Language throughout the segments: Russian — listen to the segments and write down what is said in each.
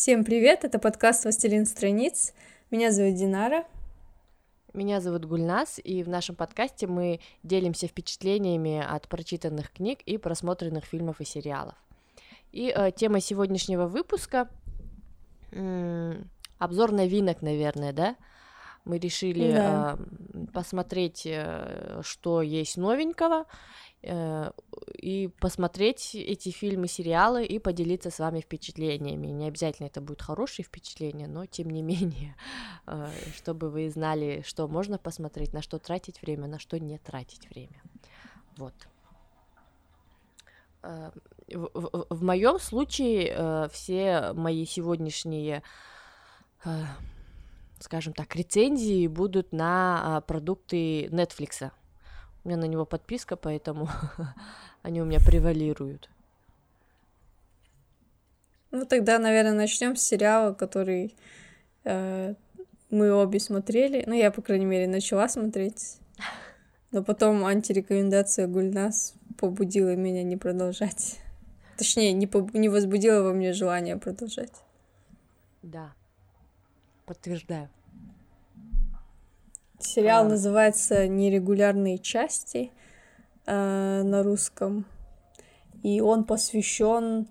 Всем привет, это подкаст «Властелин страниц». Меня зовут Динара. Меня зовут Гульнас, и в нашем подкасте мы делимся впечатлениями от прочитанных книг и просмотренных фильмов и сериалов. И э, тема сегодняшнего выпуска м- обзор новинок, наверное, да? Мы решили да. э, посмотреть, э, что есть новенького, и посмотреть эти фильмы, сериалы и поделиться с вами впечатлениями. Не обязательно это будут хорошие впечатления, но тем не менее, э, чтобы вы знали, что можно посмотреть, на что тратить время, на что не тратить время. Вот. Э, в, в, в моем случае все мои сегодняшние, скажем так, рецензии будут на продукты Netflix. У меня на него подписка, поэтому они у меня превалируют. Ну тогда, наверное, начнем с сериала, который э, мы обе смотрели. Ну, я, по крайней мере, начала смотреть. Но потом антирекомендация Гульнас побудила меня не продолжать. Точнее, не, поб... не возбудила во мне желание продолжать. Да, подтверждаю. Сериал а... называется Нерегулярные части э, на русском. И он посвящен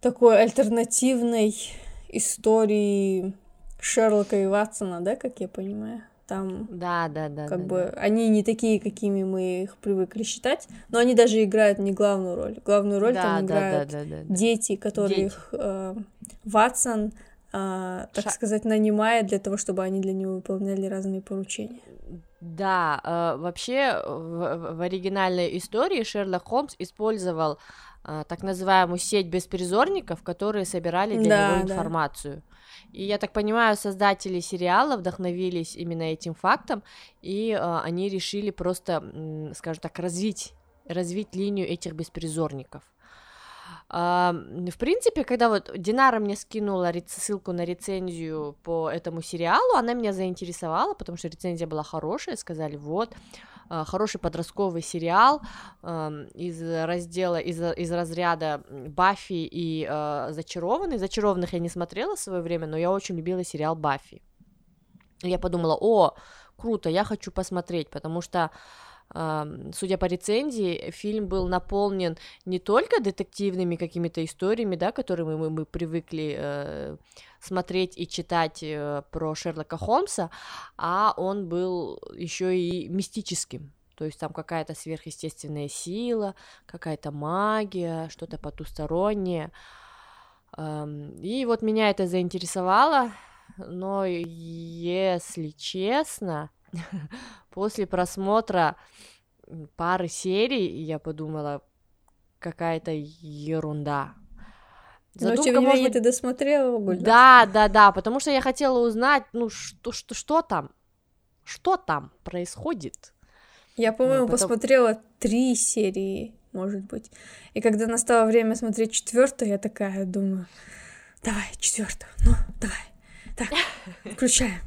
такой альтернативной истории Шерлока и Ватсона, да, как я понимаю? Там, да, да, да, как да, бы да. они не такие, какими мы их привыкли считать, но они даже играют не главную роль. Главную роль да, там да, играют да, да, да, да. дети, которых дети. Э, Ватсон а, так Ша... сказать, нанимает для того, чтобы они для него выполняли разные поручения. Да, э, вообще в, в оригинальной истории Шерлок Холмс использовал э, так называемую сеть беспризорников, которые собирали для да, него информацию. Да. И я так понимаю, создатели сериала вдохновились именно этим фактом, и э, они решили просто, скажем так, развить развить линию этих беспризорников. В принципе, когда вот Динара мне скинула ссылку на рецензию по этому сериалу, она меня заинтересовала, потому что рецензия была хорошая, сказали, вот, а, хороший подростковый сериал из раздела, из, из разряда Баффи и uh, Зачарованный. Зачарованных я не смотрела в свое время, но я очень любила сериал Баффи. Я подумала, о, круто, я хочу посмотреть, потому что судя по рецензии, фильм был наполнен не только детективными какими-то историями, да, которые мы, мы привыкли э, смотреть и читать э, про Шерлока Холмса, а он был еще и мистическим. То есть там какая-то сверхъестественная сила, какая-то магия, что-то потустороннее. И вот меня это заинтересовало, но если честно, после просмотра пары серий я подумала, какая-то ерунда. Задумка, Но, тем не менее, ты досмотрела Гульда? Да, да, да, потому что я хотела узнать, ну, что, что, что там, что там происходит. Я, по-моему, потом... посмотрела три серии, может быть. И когда настало время смотреть четвертую, я такая думаю, давай, четвертую, ну, давай. Так, включаем.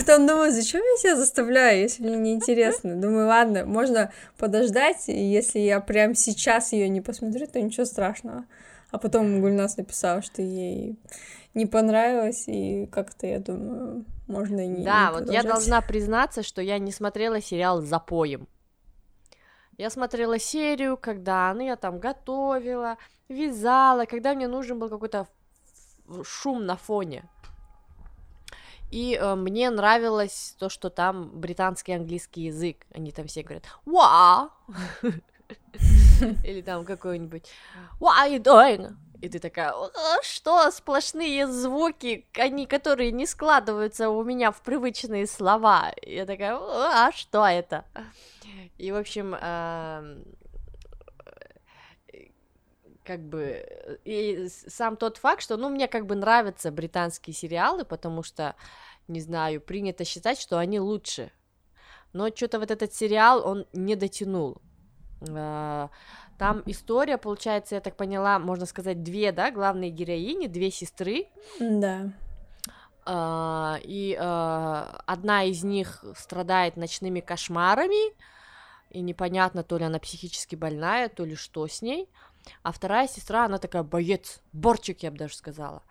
Потом думаю, зачем я себя заставляю, если мне неинтересно. Думаю, ладно, можно подождать, и если я прям сейчас ее не посмотрю, то ничего страшного. А потом Гульнас написала, что ей не понравилось, и как-то, я думаю, можно и не Да, не вот я должна признаться, что я не смотрела сериал «Запоем». Я смотрела серию, когда ну, я там готовила, вязала, когда мне нужен был какой-то шум на фоне. И э, мне нравилось то, что там британский английский язык. Они там все говорят «Wow!» Или там какой-нибудь «What are you doing?» И ты такая, что сплошные звуки, они, которые не складываются у меня в привычные слова. Я такая, а что это? И, в общем, э, как бы и сам тот факт, что, ну, мне как бы нравятся британские сериалы, потому что, не знаю, принято считать, что они лучше. Но что-то вот этот сериал, он не дотянул. А, там история, получается, я так поняла, можно сказать, две, да, главные героини, две сестры. Да. Uh, и uh, одна из них страдает ночными кошмарами, и непонятно, то ли она психически больная, то ли что с ней. А вторая сестра, она такая боец, борчик, я бы даже сказала.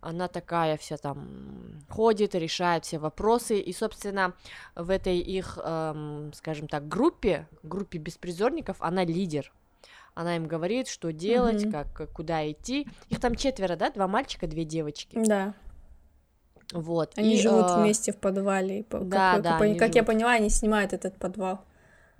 она такая вся там ходит, решает все вопросы, и, собственно, в этой их, эм, скажем так, группе, группе беспризорников, она лидер. Она им говорит, что делать, mm-hmm. как, куда идти. Их там четверо, да? Два мальчика, две девочки. Да. Вот. Они и, живут э... вместе в подвале. Да, как, да. Как, как я поняла, они снимают этот подвал.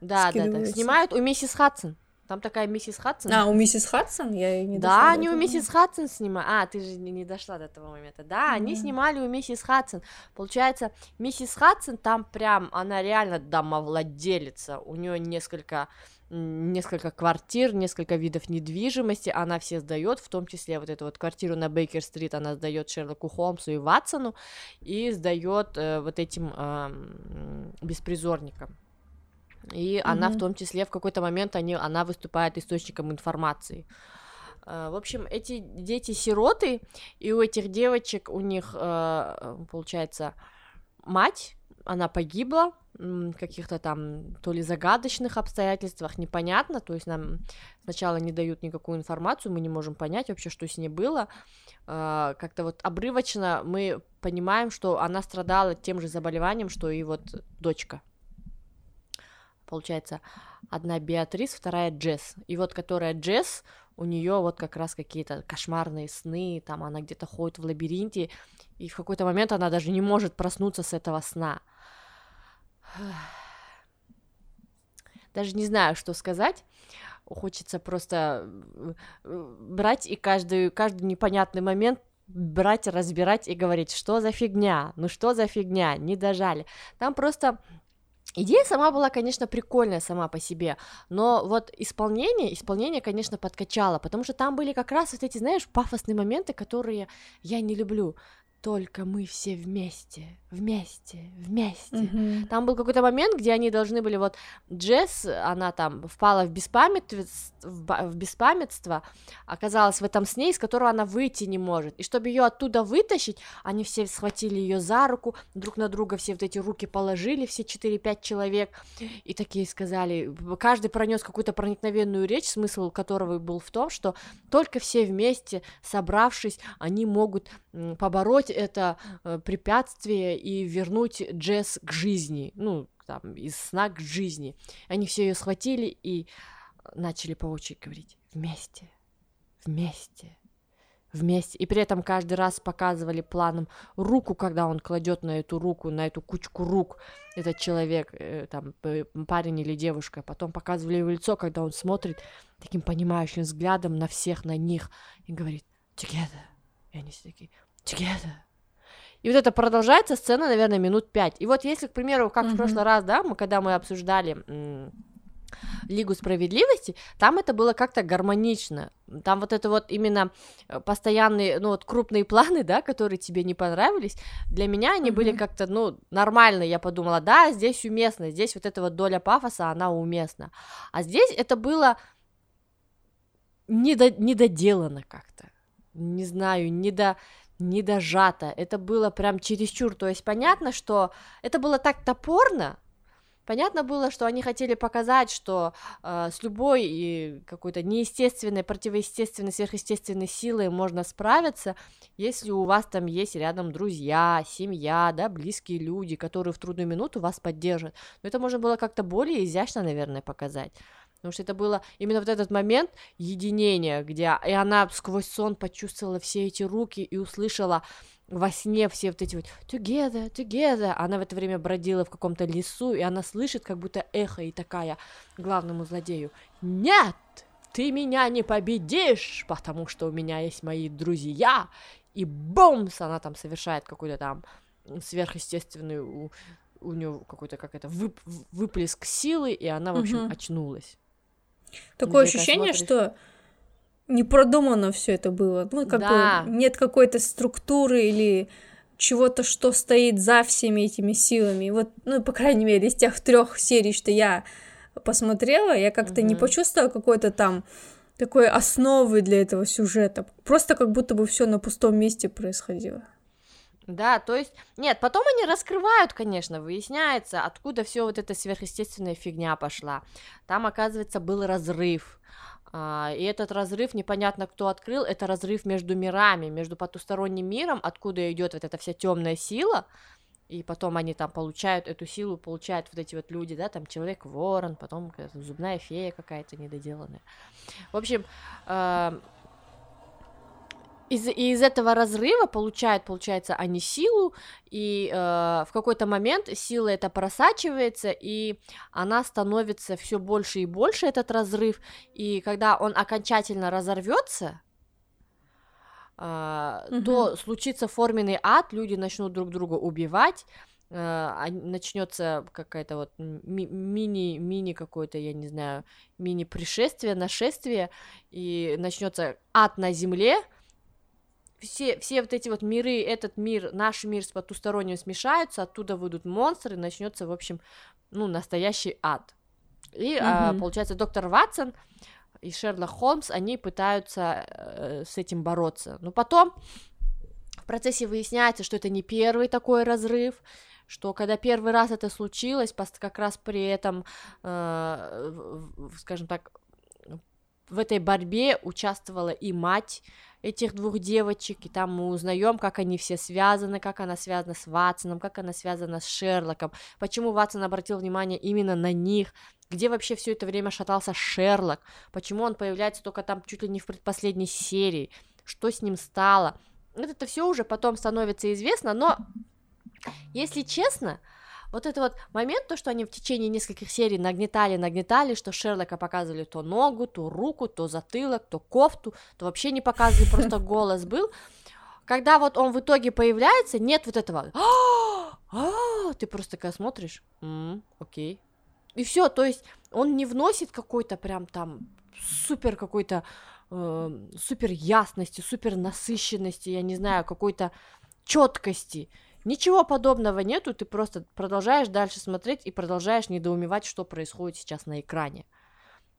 Да, да, да. Снимают у миссис Хадсон. Там такая миссис Хадсон. А, у миссис Хадсон? Я не Да, они у миссис Хадсон снимают. А, ты же не, не дошла до этого момента. Да, mm-hmm. они снимали у миссис Хадсон. Получается, миссис Хадсон там прям, она реально домовладелица. У нее несколько несколько квартир, несколько видов недвижимости, она все сдает, в том числе вот эту вот квартиру на Бейкер-стрит она сдает Шерлоку Холмсу и Ватсону, и сдает э, вот этим э, беспризорникам и mm-hmm. она в том числе в какой-то момент они, она выступает источником информации. А, в общем, эти дети-сироты, и у этих девочек у них, а, получается, мать, она погибла, каких-то там то ли загадочных обстоятельствах, непонятно, то есть нам сначала не дают никакую информацию, мы не можем понять вообще, что с ней было, а, как-то вот обрывочно мы понимаем, что она страдала тем же заболеванием, что и вот дочка, получается, одна Беатрис, вторая Джесс. И вот которая Джесс, у нее вот как раз какие-то кошмарные сны, там она где-то ходит в лабиринте, и в какой-то момент она даже не может проснуться с этого сна. Даже не знаю, что сказать. Хочется просто э, брать и каждый, каждый непонятный момент брать, разбирать и говорить, что за фигня, ну что за фигня, не дожали. Там просто Идея сама была, конечно, прикольная сама по себе, но вот исполнение, исполнение, конечно, подкачало, потому что там были как раз вот эти, знаешь, пафосные моменты, которые я не люблю только мы все вместе, вместе, вместе. Mm-hmm. Там был какой-то момент, где они должны были вот Джесс, она там впала в беспамятство, в беспамятство, оказалась в этом сне, из которого она выйти не может. И чтобы ее оттуда вытащить, они все схватили ее за руку, друг на друга все вот эти руки положили, все 4-5 человек, и такие сказали, каждый пронес какую-то проникновенную речь, смысл которого был в том, что только все вместе, собравшись, они могут побороть это э, препятствие и вернуть Джесс к жизни, ну, там, из сна к жизни. Они все ее схватили и начали по очереди говорить «вместе, вместе, вместе». И при этом каждый раз показывали планом руку, когда он кладет на эту руку, на эту кучку рук, этот человек, э, там, парень или девушка. Потом показывали его лицо, когда он смотрит таким понимающим взглядом на всех, на них, и говорит «together». И они все такие together. И вот это продолжается сцена, наверное, минут пять. И вот если, к примеру, как mm-hmm. в прошлый раз, да, мы когда мы обсуждали м- Лигу справедливости, там это было как-то гармонично. Там вот это вот именно э, постоянные, ну вот крупные планы, да, которые тебе не понравились, для меня они mm-hmm. были как-то, ну, нормальные. Я подумала, да, здесь уместно, здесь вот эта вот доля пафоса, она уместна. А здесь это было недо- недоделано как-то. Не знаю, недо не дожато, это было прям чересчур, то есть понятно, что это было так топорно, Понятно было, что они хотели показать, что э, с любой какой-то неестественной, противоестественной, сверхъестественной силой можно справиться, если у вас там есть рядом друзья, семья, да, близкие люди, которые в трудную минуту вас поддержат. Но это можно было как-то более изящно, наверное, показать. Потому что это было именно вот этот момент единения, где и она сквозь сон почувствовала все эти руки и услышала во сне все вот эти вот together, together. Она в это время бродила в каком-то лесу, и она слышит как будто эхо и такая главному злодею «Нет, ты меня не победишь, потому что у меня есть мои друзья!» И бомс! Она там совершает какой-то там сверхъестественный у, у нее какой-то как это вып, выплеск силы, и она, в общем, угу. очнулась. Такое ощущение, смотришь... что не продумано все это было. Ну, как да. бы нет какой-то структуры или чего-то, что стоит за всеми этими силами. Вот, ну, по крайней мере, из тех трех серий, что я посмотрела, я как-то угу. не почувствовала какой-то там такой основы для этого сюжета. Просто как будто бы все на пустом месте происходило. Да, то есть, нет, потом они раскрывают, конечно, выясняется, откуда все вот эта сверхъестественная фигня пошла. Там, оказывается, был разрыв А, и этот разрыв, непонятно кто открыл, это разрыв между мирами, между потусторонним миром, откуда идет вот эта вся темная сила, и потом они там получают эту силу, получают вот эти вот люди, да, там человек-ворон, потом зубная фея какая-то недоделанная. В общем, э, из, из этого разрыва получают, получается, они силу, и э, в какой-то момент сила это просачивается, и она становится все больше и больше, этот разрыв, и когда он окончательно разорвется, угу. то случится форменный ад, люди начнут друг друга убивать, Uh, начнется какая-то вот ми- мини мини какое-то я не знаю мини пришествие нашествие и начнется ад на земле все все вот эти вот миры этот мир наш мир с потусторонним смешаются оттуда выйдут монстры начнется в общем ну настоящий ад и mm-hmm. uh, получается доктор Ватсон и Шерлок Холмс, они пытаются э, с этим бороться. Но потом в процессе выясняется, что это не первый такой разрыв, что когда первый раз это случилось, как раз при этом, э, скажем так, в этой борьбе участвовала и мать этих двух девочек, и там мы узнаем, как они все связаны, как она связана с Ватсоном, как она связана с Шерлоком, почему Ватсон обратил внимание именно на них, где вообще все это время шатался Шерлок, почему он появляется только там чуть ли не в предпоследней серии, что с ним стало. Это все уже потом становится известно, но, если честно, вот это вот момент, то, что они в течение нескольких серий нагнетали, нагнетали, что Шерлока показывали то ногу, то руку, то затылок, то кофту, то вообще не показывали, просто голос был. Когда вот он в итоге появляется, нет вот этого. «А, ты просто такая смотришь, окей, и все, то есть он не вносит какой-то прям там супер какой-то э, супер ясности, супер насыщенности, я не знаю, какой-то четкости. Ничего подобного нету, ты просто продолжаешь дальше смотреть и продолжаешь недоумевать, что происходит сейчас на экране.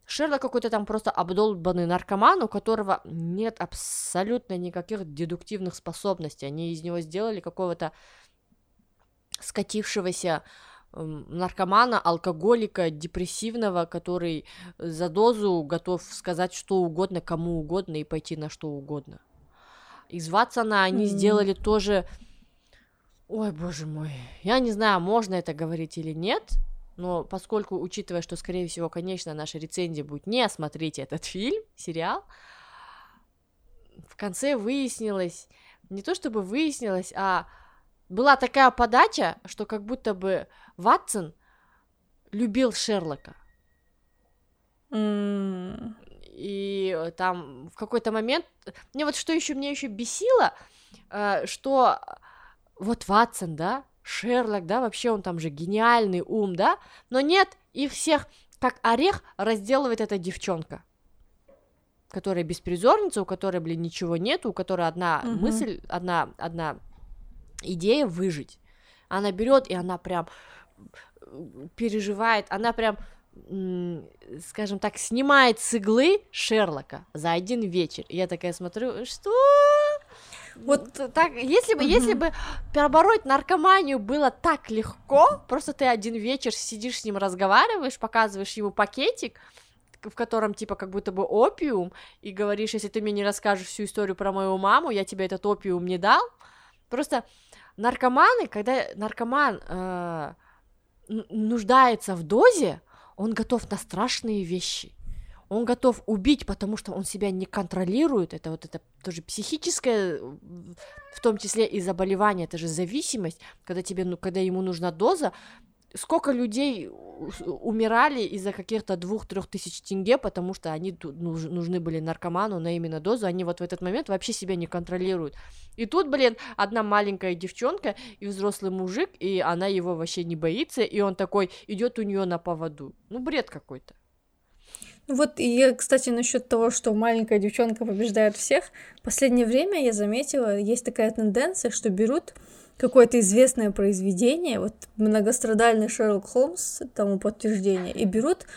Шерлок какой-то там просто обдолбанный наркоман, у которого нет абсолютно никаких дедуктивных способностей. Они из него сделали какого-то скатившегося наркомана, алкоголика, депрессивного, который за дозу готов сказать что угодно, кому угодно и пойти на что угодно. Из Ватсона они mm. сделали тоже... Ой, боже мой, я не знаю, можно это говорить или нет, но поскольку, учитывая, что, скорее всего, конечно, наша рецензия будет не осмотрите этот фильм, сериал, в конце выяснилось, не то чтобы выяснилось, а была такая подача, что как будто бы Ватсон любил Шерлока. Mm. И там в какой-то момент... Мне вот что еще мне еще бесило, э, что вот Ватсон, да, Шерлок, да, вообще он там же гениальный ум, да, но нет, их всех как орех разделывает эта девчонка, которая беспризорница, у которой, блин, ничего нет, у которой одна uh-huh. мысль, одна, одна идея выжить. Она берет и она прям переживает, она прям, скажем так, снимает с иглы Шерлока за один вечер. И я такая смотрю, что? Вот так, если бы, если бы перебороть наркоманию было так легко, просто ты один вечер сидишь с ним, разговариваешь, показываешь ему пакетик, в котором типа как будто бы опиум, и говоришь, если ты мне не расскажешь всю историю про мою маму, я тебе этот опиум не дал. Просто наркоманы, когда наркоман э, нуждается в дозе, он готов на страшные вещи. Он готов убить, потому что он себя не контролирует. Это вот это тоже психическое, в том числе и заболевание, это же зависимость, когда тебе, ну, когда ему нужна доза, сколько людей умирали из-за каких-то двух-трех тысяч тенге, потому что они нужны были наркоману на именно дозу, они вот в этот момент вообще себя не контролируют. И тут, блин, одна маленькая девчонка и взрослый мужик, и она его вообще не боится, и он такой идет у нее на поводу. Ну, бред какой-то. Вот и кстати, насчет того, что маленькая девчонка побеждает всех, в последнее время я заметила, есть такая тенденция, что берут какое-то известное произведение, вот многострадальный Шерлок Холмс тому подтверждение, и берут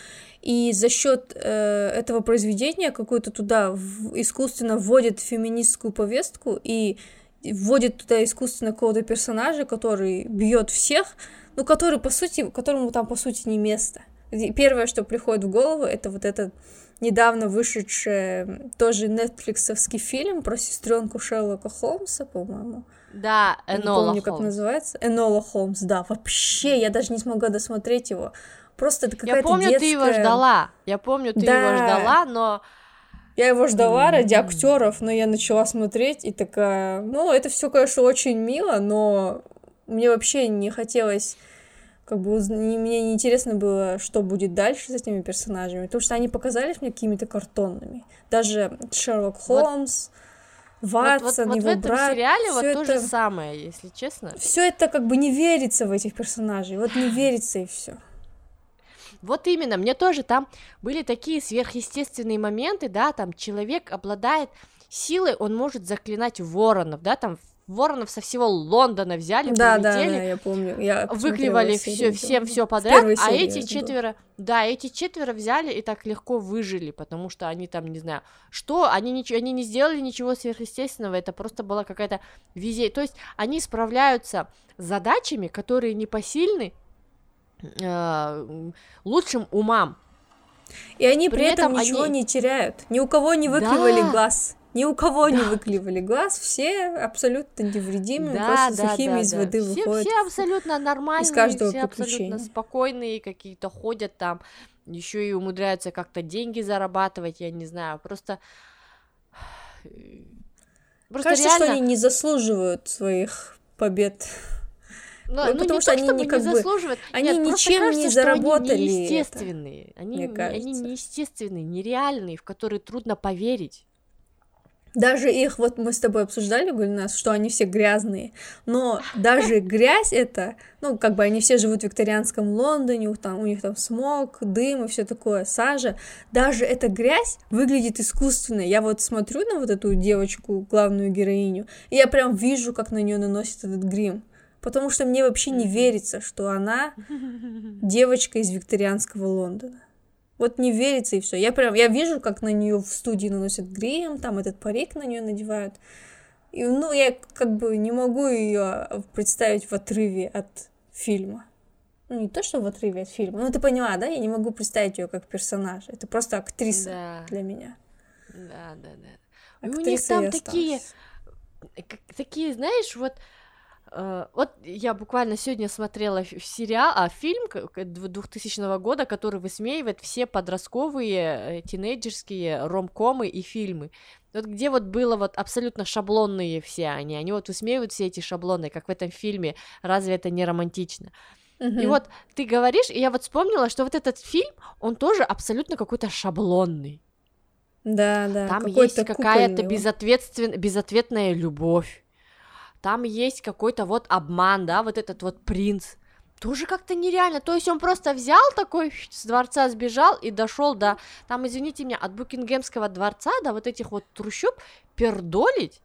и за счет э, этого произведения какую-то туда в, искусственно вводят феминистскую повестку и вводит туда искусственно какого-то персонажа, который бьет всех, ну, который, по сути, которому там, по сути, не место. Первое, что приходит в голову, это вот этот недавно вышедший тоже нетфликсовский фильм про сестренку Шерлока Холмса, по-моему. Да, Энола Не помню, Холмс. как называется. Энола Холмс, да. Вообще, я даже не смогла досмотреть его. Просто это какая-то Я помню, детская... ты его ждала. Я помню, ты да. его ждала, но... Я его ждала ради актеров, но я начала смотреть и такая, ну, это все, конечно, очень мило, но мне вообще не хотелось как бы мне не интересно было, что будет дальше с этими персонажами, потому что они показались мне какими-то картонными. Даже Шерлок Холмс, вот, Ватсон, вот, вот, его вот в этом сериале вот это... то же самое, если честно. Все это как бы не верится в этих персонажей, вот не верится и все. Вот именно, мне тоже там были такие сверхъестественные моменты, да, там человек обладает силой, он может заклинать воронов, да, там воронов со всего Лондона взяли, да, прилетели, да, да, я помню, я выклевали все, всем все подряд, а эти четверо, да, эти четверо взяли и так легко выжили, потому что они там, не знаю, что, они ничего, они не сделали ничего сверхъестественного, это просто была какая-то везение, то есть они справляются с задачами, которые непосильны э, лучшим умам. И они при, при этом, этом ничего они... не теряют, ни у кого не выклевали да. глаз. Ни у кого да. не выклевали глаз, все абсолютно невредимы, да, просто да, сухими да, из да. воды все, выходят. Все абсолютно нормальные, из каждого все абсолютно спокойные, какие-то ходят там, еще и умудряются как-то деньги зарабатывать, я не знаю, просто... просто Кажется, реально... что они не заслуживают своих побед. Но, ну, ну, потому что то, они не как не бы они Нет, ничем кажется, не заработали. Они неестественные, это, они, они неестественные, нереальные, в которые трудно поверить. Даже их, вот мы с тобой обсуждали, Гульнас, что они все грязные, но даже грязь это, ну, как бы они все живут в викторианском Лондоне, у, там, у них там смог, дым и все такое, сажа, даже эта грязь выглядит искусственно. Я вот смотрю на вот эту девочку, главную героиню, и я прям вижу, как на нее наносит этот грим, потому что мне вообще не верится, что она девочка из викторианского Лондона. Вот не верится и все. Я прям, я вижу, как на нее в студии наносят грим, там этот парик на нее надевают. И, ну, я как бы не могу ее представить в отрыве от фильма. Ну, не то, что в отрыве от фильма. Ну, ты поняла, да? Я не могу представить ее как персонаж. Это просто актриса да. для меня. Да, да, да. Актриса и у них там такие, такие, знаешь, вот Э, вот я буквально сегодня смотрела сериал, а фильм 2000 года, который высмеивает все подростковые, э, тинейджерские ромкомы и фильмы. Вот где вот было вот абсолютно шаблонные все они, они вот высмеивают все эти шаблоны, как в этом фильме, разве это не романтично? Uh-huh. И вот ты говоришь, и я вот вспомнила, что вот этот фильм, он тоже абсолютно какой-то шаблонный. Да, да. Там есть какая-то безответствен... безответная любовь там есть какой-то вот обман, да, вот этот вот принц, тоже как-то нереально. То есть он просто взял такой, с дворца сбежал и дошел до, там, извините меня, от Букингемского дворца до вот этих вот трущоб пердолить.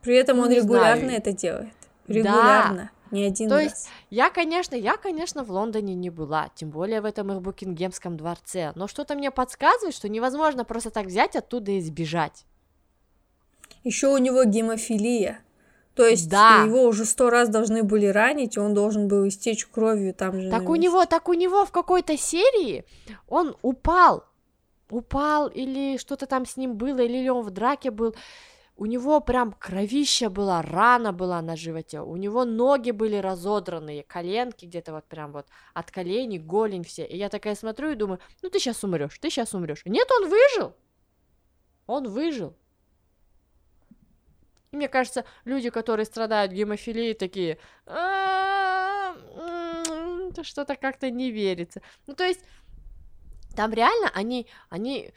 При этом он регулярно знаю. это делает. Регулярно. Да. Не один То раз. есть я, конечно, я, конечно, в Лондоне не была, тем более в этом их Букингемском дворце, но что-то мне подсказывает, что невозможно просто так взять оттуда и сбежать. Еще у него гемофилия. То есть да. его уже сто раз должны были ранить, и он должен был истечь кровью там же. Так у него, так у него в какой-то серии он упал, упал или что-то там с ним было, или он в драке был. У него прям кровища была, рана была на животе, у него ноги были разодранные, коленки где-то вот прям вот от коленей, голень все. И я такая смотрю и думаю, ну ты сейчас умрешь, ты сейчас умрешь. Нет, он выжил. Он выжил. И мне кажется, люди, которые страдают гемофилией, такие, что-то как-то не верится. Ну, то есть, там реально они, они,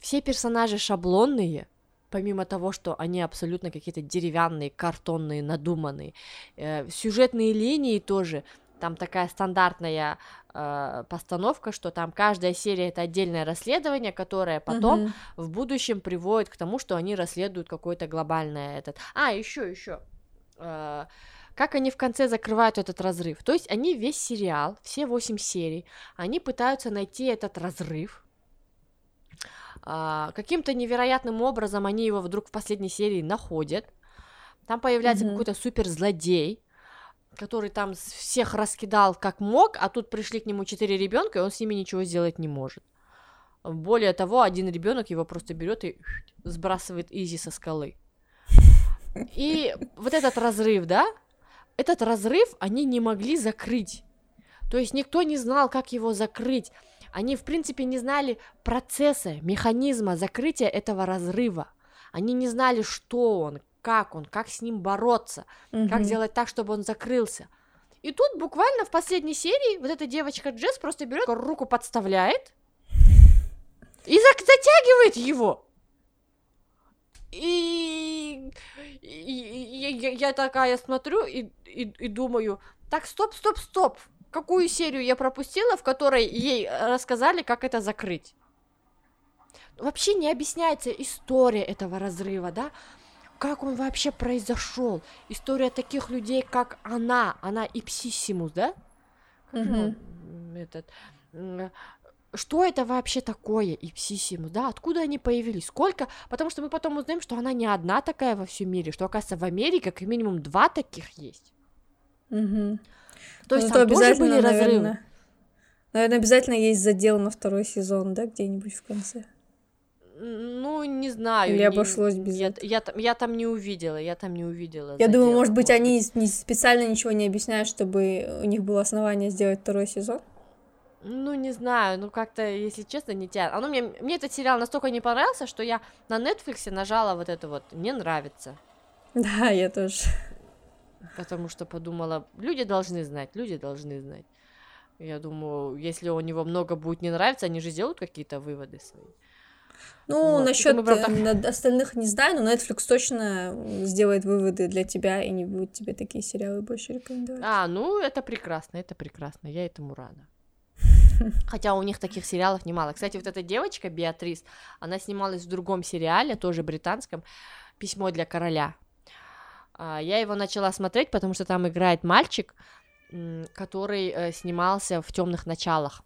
все персонажи шаблонные, помимо того, что они абсолютно какие-то деревянные, картонные, надуманные. Э, сюжетные линии тоже, там такая стандартная э, постановка, что там каждая серия это отдельное расследование, которое потом uh-huh. в будущем приводит к тому, что они расследуют какой-то глобальный этот. А еще еще. Э, как они в конце закрывают этот разрыв. То есть они весь сериал, все восемь серий, они пытаются найти этот разрыв. А, каким-то невероятным образом они его вдруг в последней серии находят. Там появляется mm-hmm. какой-то супер злодей, который там всех раскидал как мог, а тут пришли к нему четыре ребенка, и он с ними ничего сделать не может. Более того, один ребенок его просто берет и сбрасывает Изи со скалы. И вот этот разрыв, да, этот разрыв они не могли закрыть. То есть никто не знал, как его закрыть. Они, в принципе, не знали процесса, механизма закрытия этого разрыва. Они не знали, что он, как он, как с ним бороться, угу. как сделать так, чтобы он закрылся. И тут буквально в последней серии вот эта девочка Джесс просто берет руку подставляет и затягивает его. И, и, и, и я такая смотрю и, и, и думаю, так, стоп, стоп, стоп, какую серию я пропустила, в которой ей рассказали, как это закрыть? Вообще не объясняется история этого разрыва, да? Как он вообще произошел? История таких людей, как она, она и Псиссимус, да? Угу. Этот, что это вообще такое Ипсисимус, да, откуда они появились, сколько, потому что мы потом узнаем, что она не одна такая во всем мире, что, оказывается, в Америке как минимум два таких есть. Угу. То есть ну, там тоже были наверное, разрывы. Наверное, обязательно есть задел на второй сезон, да, где-нибудь в конце. Ну, не знаю. Или не, обошлось без я, я, я, я там не увидела, я там не увидела. Я думаю, может быть, они не, специально ничего не объясняют, чтобы у них было основание сделать второй сезон. Ну, не знаю, ну как-то, если честно, не тянет. А ну, мне, мне этот сериал настолько не понравился, что я на Netflix нажала вот это вот «Мне нравится». Да, я тоже. Потому что подумала, люди должны знать, люди должны знать. Я думаю, если у него много будет не нравиться, они же сделают какие-то выводы свои. Ну, вот. насчет правда... остальных не знаю, но Netflix точно сделает выводы для тебя и не будет тебе такие сериалы больше рекомендовать. А, ну это прекрасно, это прекрасно, я этому рада. Хотя у них таких сериалов немало. Кстати, вот эта девочка, Беатрис, она снималась в другом сериале, тоже британском, «Письмо для короля». А, я его начала смотреть, потому что там играет мальчик, который э, снимался в темных началах.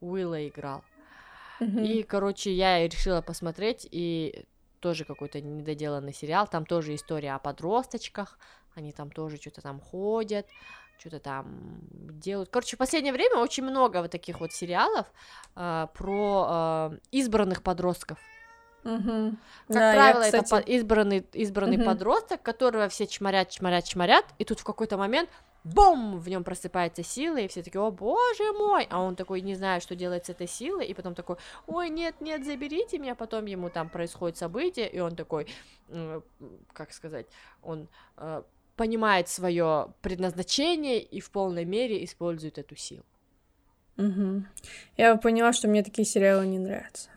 Уилла играл. И, короче, я решила посмотреть, и тоже какой-то недоделанный сериал, там тоже история о подросточках, они там тоже что-то там ходят, что-то там делают. Короче, в последнее время очень много вот таких вот сериалов э, про э, избранных подростков. Угу. Как да, правило, я, кстати... это избранный, избранный угу. подросток, которого все чморят, чморят, чморят, и тут в какой-то момент бум, в нем просыпается сила, и все такие, о боже мой, а он такой не знает, что делать с этой силой, и потом такой, ой, нет, нет, заберите меня, потом ему там происходит событие, и он такой, э, как сказать, он э, понимает свое предназначение и в полной мере использует эту силу. Угу. Я поняла, что мне такие сериалы не нравятся.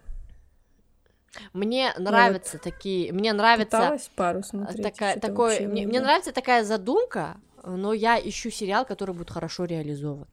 Мне нравятся вот такие, мне нравится пару смотреть. Такая, такой, мне, мне нравится такая задумка, но я ищу сериал, который будет хорошо реализован.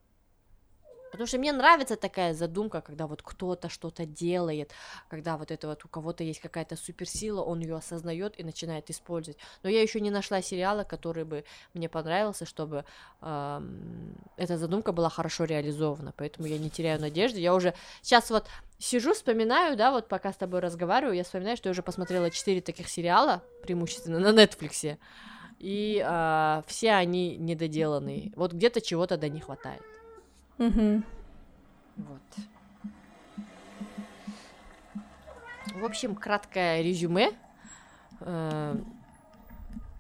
Потому что мне нравится такая задумка, когда вот кто-то что-то делает, когда вот это вот у кого-то есть какая-то суперсила, он ее осознает и начинает использовать. Но я еще не нашла сериала, который бы мне понравился, чтобы эм, эта задумка была хорошо реализована. Поэтому я не теряю надежды. Я уже сейчас вот сижу, вспоминаю, да, вот пока с тобой разговариваю, я вспоминаю, что я уже посмотрела четыре таких сериала, преимущественно на Нетфликсе. И э, все они недоделанные. Вот где-то чего-то да не хватает. Угу. Вот. В общем, краткое резюме. Э,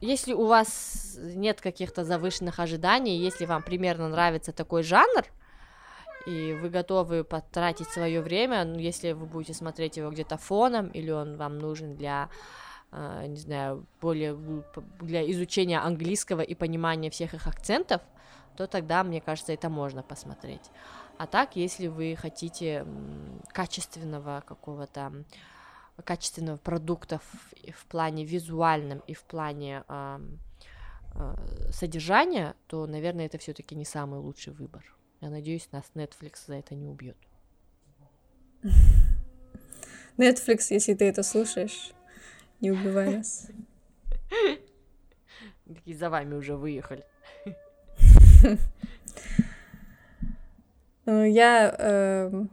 если у вас нет каких-то завышенных ожиданий, если вам примерно нравится такой жанр, и вы готовы потратить свое время, ну, если вы будете смотреть его где-то фоном, или он вам нужен для, не знаю, более для изучения английского и понимания всех их акцентов, то тогда, мне кажется, это можно посмотреть. А так, если вы хотите качественного какого-то качественного продукта в, в плане визуальном и в плане э, э, содержания, то, наверное, это все-таки не самый лучший выбор. Я надеюсь, нас Netflix за это не убьет. Netflix, если ты это слушаешь, не убивай нас. Такие за вами уже выехали. Ну, я, э,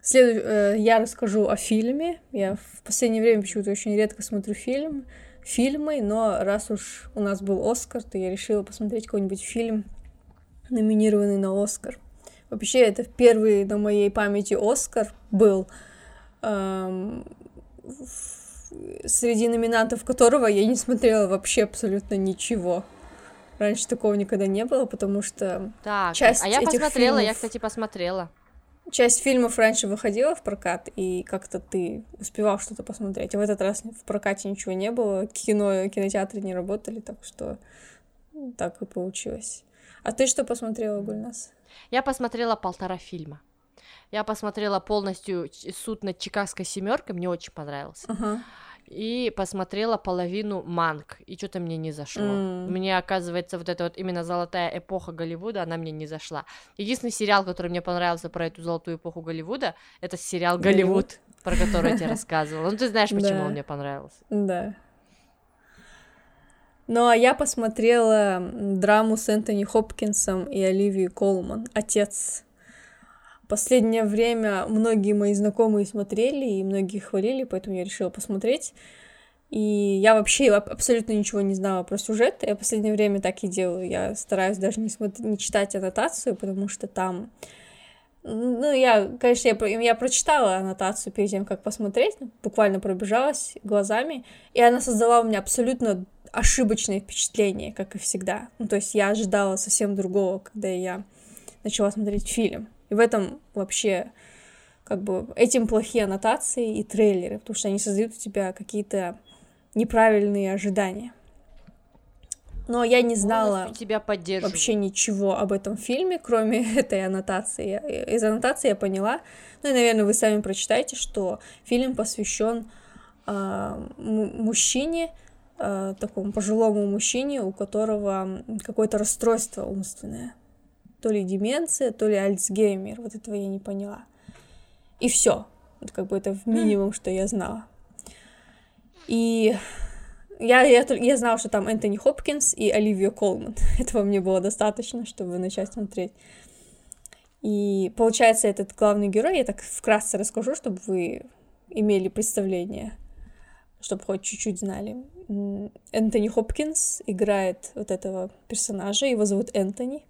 след... э, я расскажу о фильме. Я в последнее время почему-то очень редко смотрю фильм, фильмы, но раз уж у нас был Оскар, то я решила посмотреть какой-нибудь фильм, номинированный на Оскар. Вообще, это первый на моей памяти Оскар был, эм, среди номинантов которого я не смотрела вообще абсолютно ничего. Раньше такого никогда не было, потому что так, часть а я этих посмотрела, фильмов... я, кстати, посмотрела. Часть фильмов раньше выходила в прокат, и как-то ты успевал что-то посмотреть. А в этот раз в прокате ничего не было, кино, кинотеатры не работали, так что так и получилось. А ты что посмотрела, Гульнас? Я посмотрела полтора фильма. Я посмотрела полностью суд над Чикагской семеркой, мне очень понравился. Uh-huh и посмотрела половину манг, и что-то мне не зашло. Mm. Мне, оказывается, вот эта вот именно золотая эпоха Голливуда, она мне не зашла. Единственный сериал, который мне понравился про эту золотую эпоху Голливуда, это сериал «Голливуд», про который я тебе рассказывала. Ну, ты знаешь, почему он мне понравился. Да. Ну, а я посмотрела драму с Энтони Хопкинсом и Оливией Колман «Отец» последнее время многие мои знакомые смотрели, и многие хвалили, поэтому я решила посмотреть. И я вообще абсолютно ничего не знала про сюжет. Я последнее время так и делаю. Я стараюсь даже не, смотри, не читать аннотацию, потому что там... Ну, я, конечно, я, я прочитала аннотацию перед тем, как посмотреть, буквально пробежалась глазами, и она создала у меня абсолютно ошибочное впечатление, как и всегда. Ну, то есть я ожидала совсем другого, когда я начала смотреть фильм. И в этом вообще как бы этим плохие аннотации и трейлеры, потому что они создают у тебя какие-то неправильные ожидания. Но я не знала тебя вообще ничего об этом фильме, кроме этой аннотации. Из аннотации я поняла, ну и, наверное, вы сами прочитаете, что фильм посвящен э, мужчине, э, такому пожилому мужчине, у которого какое-то расстройство умственное то ли деменция, то ли Альцгеймер, вот этого я не поняла. И все. Вот как бы это минимум, что я знала. И я, я, я знала, что там Энтони Хопкинс и Оливия Колман. Этого мне было достаточно, чтобы начать смотреть. И получается, этот главный герой, я так вкратце расскажу, чтобы вы имели представление, чтобы хоть чуть-чуть знали. Энтони Хопкинс играет вот этого персонажа, его зовут Энтони.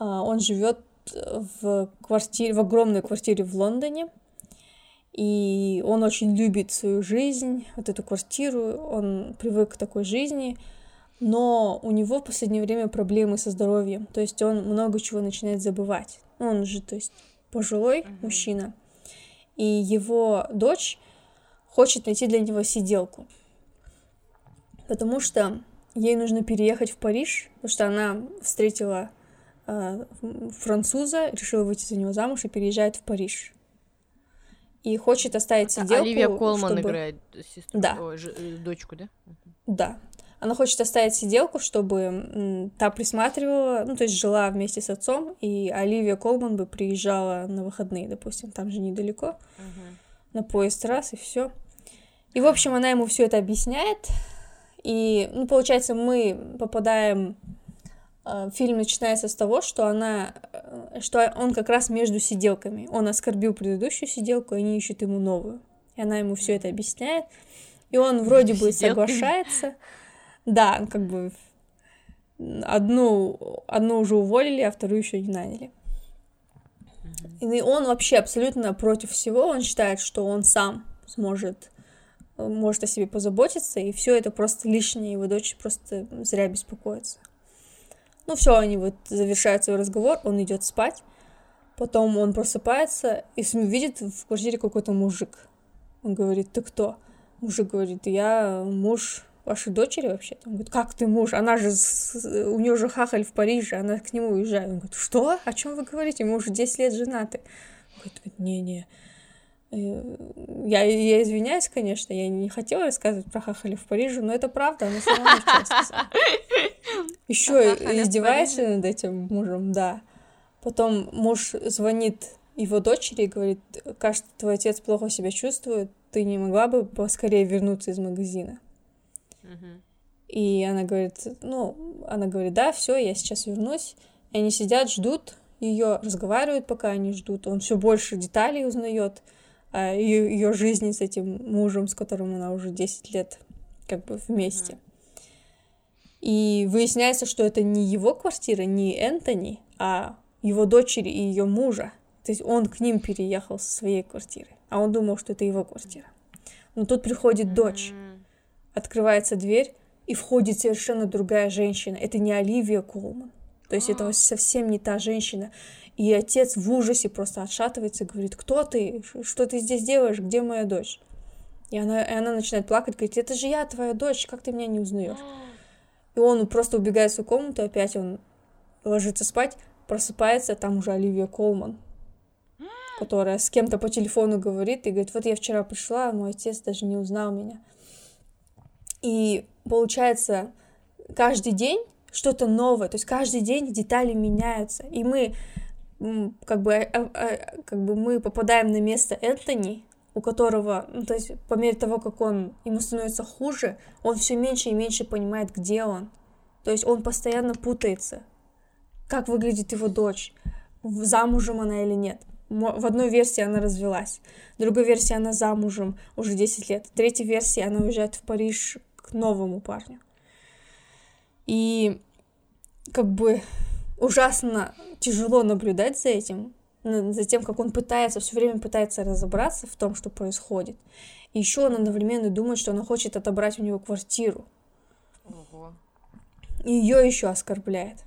А, он живет в квартире, в огромной квартире в Лондоне, и он очень любит свою жизнь, вот эту квартиру, он привык к такой жизни, но у него в последнее время проблемы со здоровьем, то есть он много чего начинает забывать. Он же, то есть, пожилой uh-huh. мужчина, и его дочь хочет найти для него сиделку, потому что ей нужно переехать в Париж, потому что она встретила Э, француза, решила выйти за него замуж и переезжает в Париж. И хочет оставить сиделку, Оливия Колман чтобы... играет сестру, да. Ой, ж... Э, дочку, да? Да. Она хочет оставить сиделку, чтобы та присматривала, ну, то есть жила вместе с отцом, и Оливия Колман бы приезжала на выходные, допустим, там же недалеко, uh-huh. на поезд раз, и все. И, в общем, она ему все это объясняет, и, ну, получается, мы попадаем Э, фильм начинается с того, что она, э, что он как раз между сиделками. Он оскорбил предыдущую сиделку, и они ищут ему новую. И она ему все это объясняет. И он вроде бы соглашается. Да, как бы одну, одну уже уволили, а вторую еще не наняли. И он вообще абсолютно против всего. Он считает, что он сам сможет э, может о себе позаботиться, и все это просто лишнее, его дочь просто зря беспокоится. Ну все, они вот завершают свой разговор, он идет спать. Потом он просыпается и видит в квартире какой-то мужик. Он говорит, ты кто? Мужик говорит, я муж вашей дочери вообще. Он говорит, как ты муж? Она же, у нее же хахаль в Париже, она к нему уезжает. Он говорит, что? О чем вы говорите? Мы уже 10 лет женаты. Он говорит, не-не, я, я извиняюсь, конечно, я не хотела рассказывать про хахали в Париже, но это правда, она сама Еще издевается над этим мужем, да. Потом муж звонит его дочери и говорит, кажется, твой отец плохо себя чувствует, ты не могла бы поскорее вернуться из магазина. И она говорит, ну, она говорит, да, все, я сейчас вернусь. И они сидят, ждут ее, разговаривают, пока они ждут. Он все больше деталей узнает ее, ее жизни с этим мужем, с которым она уже 10 лет как бы вместе. И выясняется, что это не его квартира, не Энтони, а его дочери и ее мужа. То есть он к ним переехал со своей квартиры, а он думал, что это его квартира. Но тут приходит дочь, открывается дверь, и входит совершенно другая женщина. Это не Оливия Колман. То есть это совсем не та женщина. И отец в ужасе просто отшатывается говорит, кто ты? Что ты здесь делаешь? Где моя дочь? И она, и она начинает плакать, говорит, это же я, твоя дочь, как ты меня не узнаешь? И он просто убегает в свою комнату, опять он ложится спать, просыпается, там уже Оливия Колман, которая с кем-то по телефону говорит и говорит, вот я вчера пришла, мой отец даже не узнал меня. И получается, каждый день что-то новое, то есть каждый день детали меняются, и мы как бы, а, а, как бы мы попадаем на место Энтони, у которого, ну, то есть по мере того, как он ему становится хуже, он все меньше и меньше понимает, где он. То есть он постоянно путается, как выглядит его дочь, замужем она или нет. В одной версии она развелась, в другой версии она замужем уже 10 лет, в третьей версии она уезжает в Париж к новому парню. И как бы ужасно тяжело наблюдать за этим, за тем, как он пытается, все время пытается разобраться в том, что происходит. И еще он одновременно думает, что она хочет отобрать у него квартиру. Ого. И ее еще оскорбляет.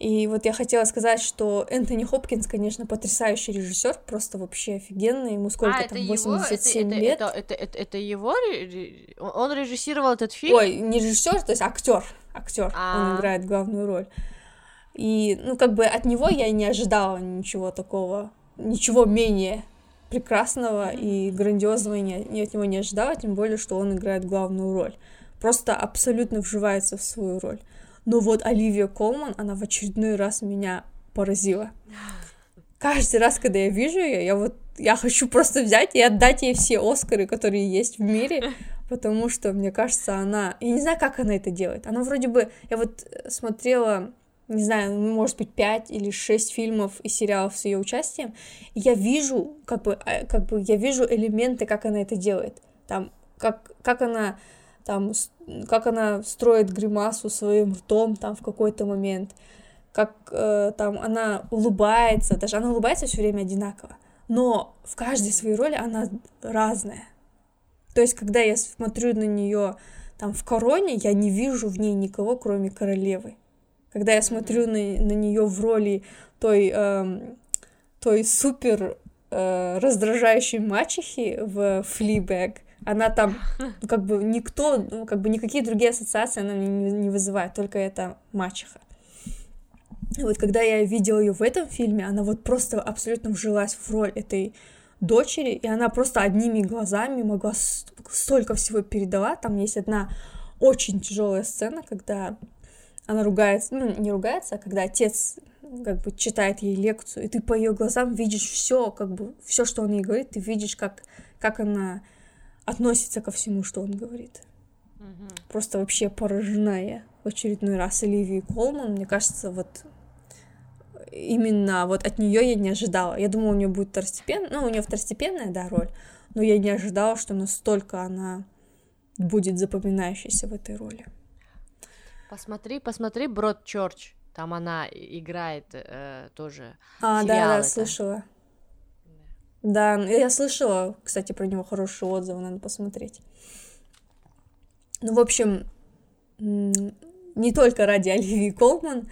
И вот я хотела сказать, что Энтони Хопкинс, конечно, потрясающий режиссер, просто вообще офигенный. Ему сколько а, там, 87 его? Это, лет. Это, это, это, это его? Он режиссировал этот фильм? Ой, не режиссер, то есть актер. Актер. А-а-а. Он играет главную роль. И, ну, как бы от него я не ожидала ничего такого, ничего менее прекрасного и грандиозного не, не от него не ожидала, тем более, что он играет главную роль. Просто абсолютно вживается в свою роль. Но вот Оливия Колман, она в очередной раз меня поразила. Каждый раз, когда я вижу ее, я вот я хочу просто взять и отдать ей все Оскары, которые есть в мире, потому что, мне кажется, она... Я не знаю, как она это делает. Она вроде бы... Я вот смотрела не знаю, ну, может быть, пять или шесть фильмов и сериалов с ее участием, я вижу, как бы, э, как бы, я вижу элементы, как она это делает, там, как, как она, там, как она строит гримасу своим ртом, там, в какой-то момент, как, э, там, она улыбается, даже она улыбается все время одинаково, но в каждой своей роли она разная, то есть, когда я смотрю на нее, там, в короне, я не вижу в ней никого, кроме королевы, когда я смотрю на, на нее в роли той, э, той супер э, раздражающей мачехи в Флибэг, она там, ну, как бы никто, ну, как бы никакие другие ассоциации она мне не, не вызывает, только это мачеха. Вот когда я видела ее в этом фильме, она вот просто абсолютно вжилась в роль этой дочери, и она просто одними глазами могла столько всего передавать. Там есть одна очень тяжелая сцена, когда она ругается, ну, не ругается, а когда отец как бы читает ей лекцию, и ты по ее глазам видишь все, как бы все, что он ей говорит, ты видишь, как, как она относится ко всему, что он говорит. Mm-hmm. Просто вообще поражена я в очередной раз Оливии Колман. Мне кажется, вот именно вот от нее я не ожидала. Я думала, у нее будет второстепенная, ну, у нее второстепенная, да, роль, но я не ожидала, что настолько она будет запоминающейся в этой роли. Посмотри, посмотри Брод Чорч. Там она играет э, тоже. А, да, да, это. слышала. Да. да, я слышала, кстати, про него хорошие отзывы, надо посмотреть. Ну, в общем, не только ради Оливии Колман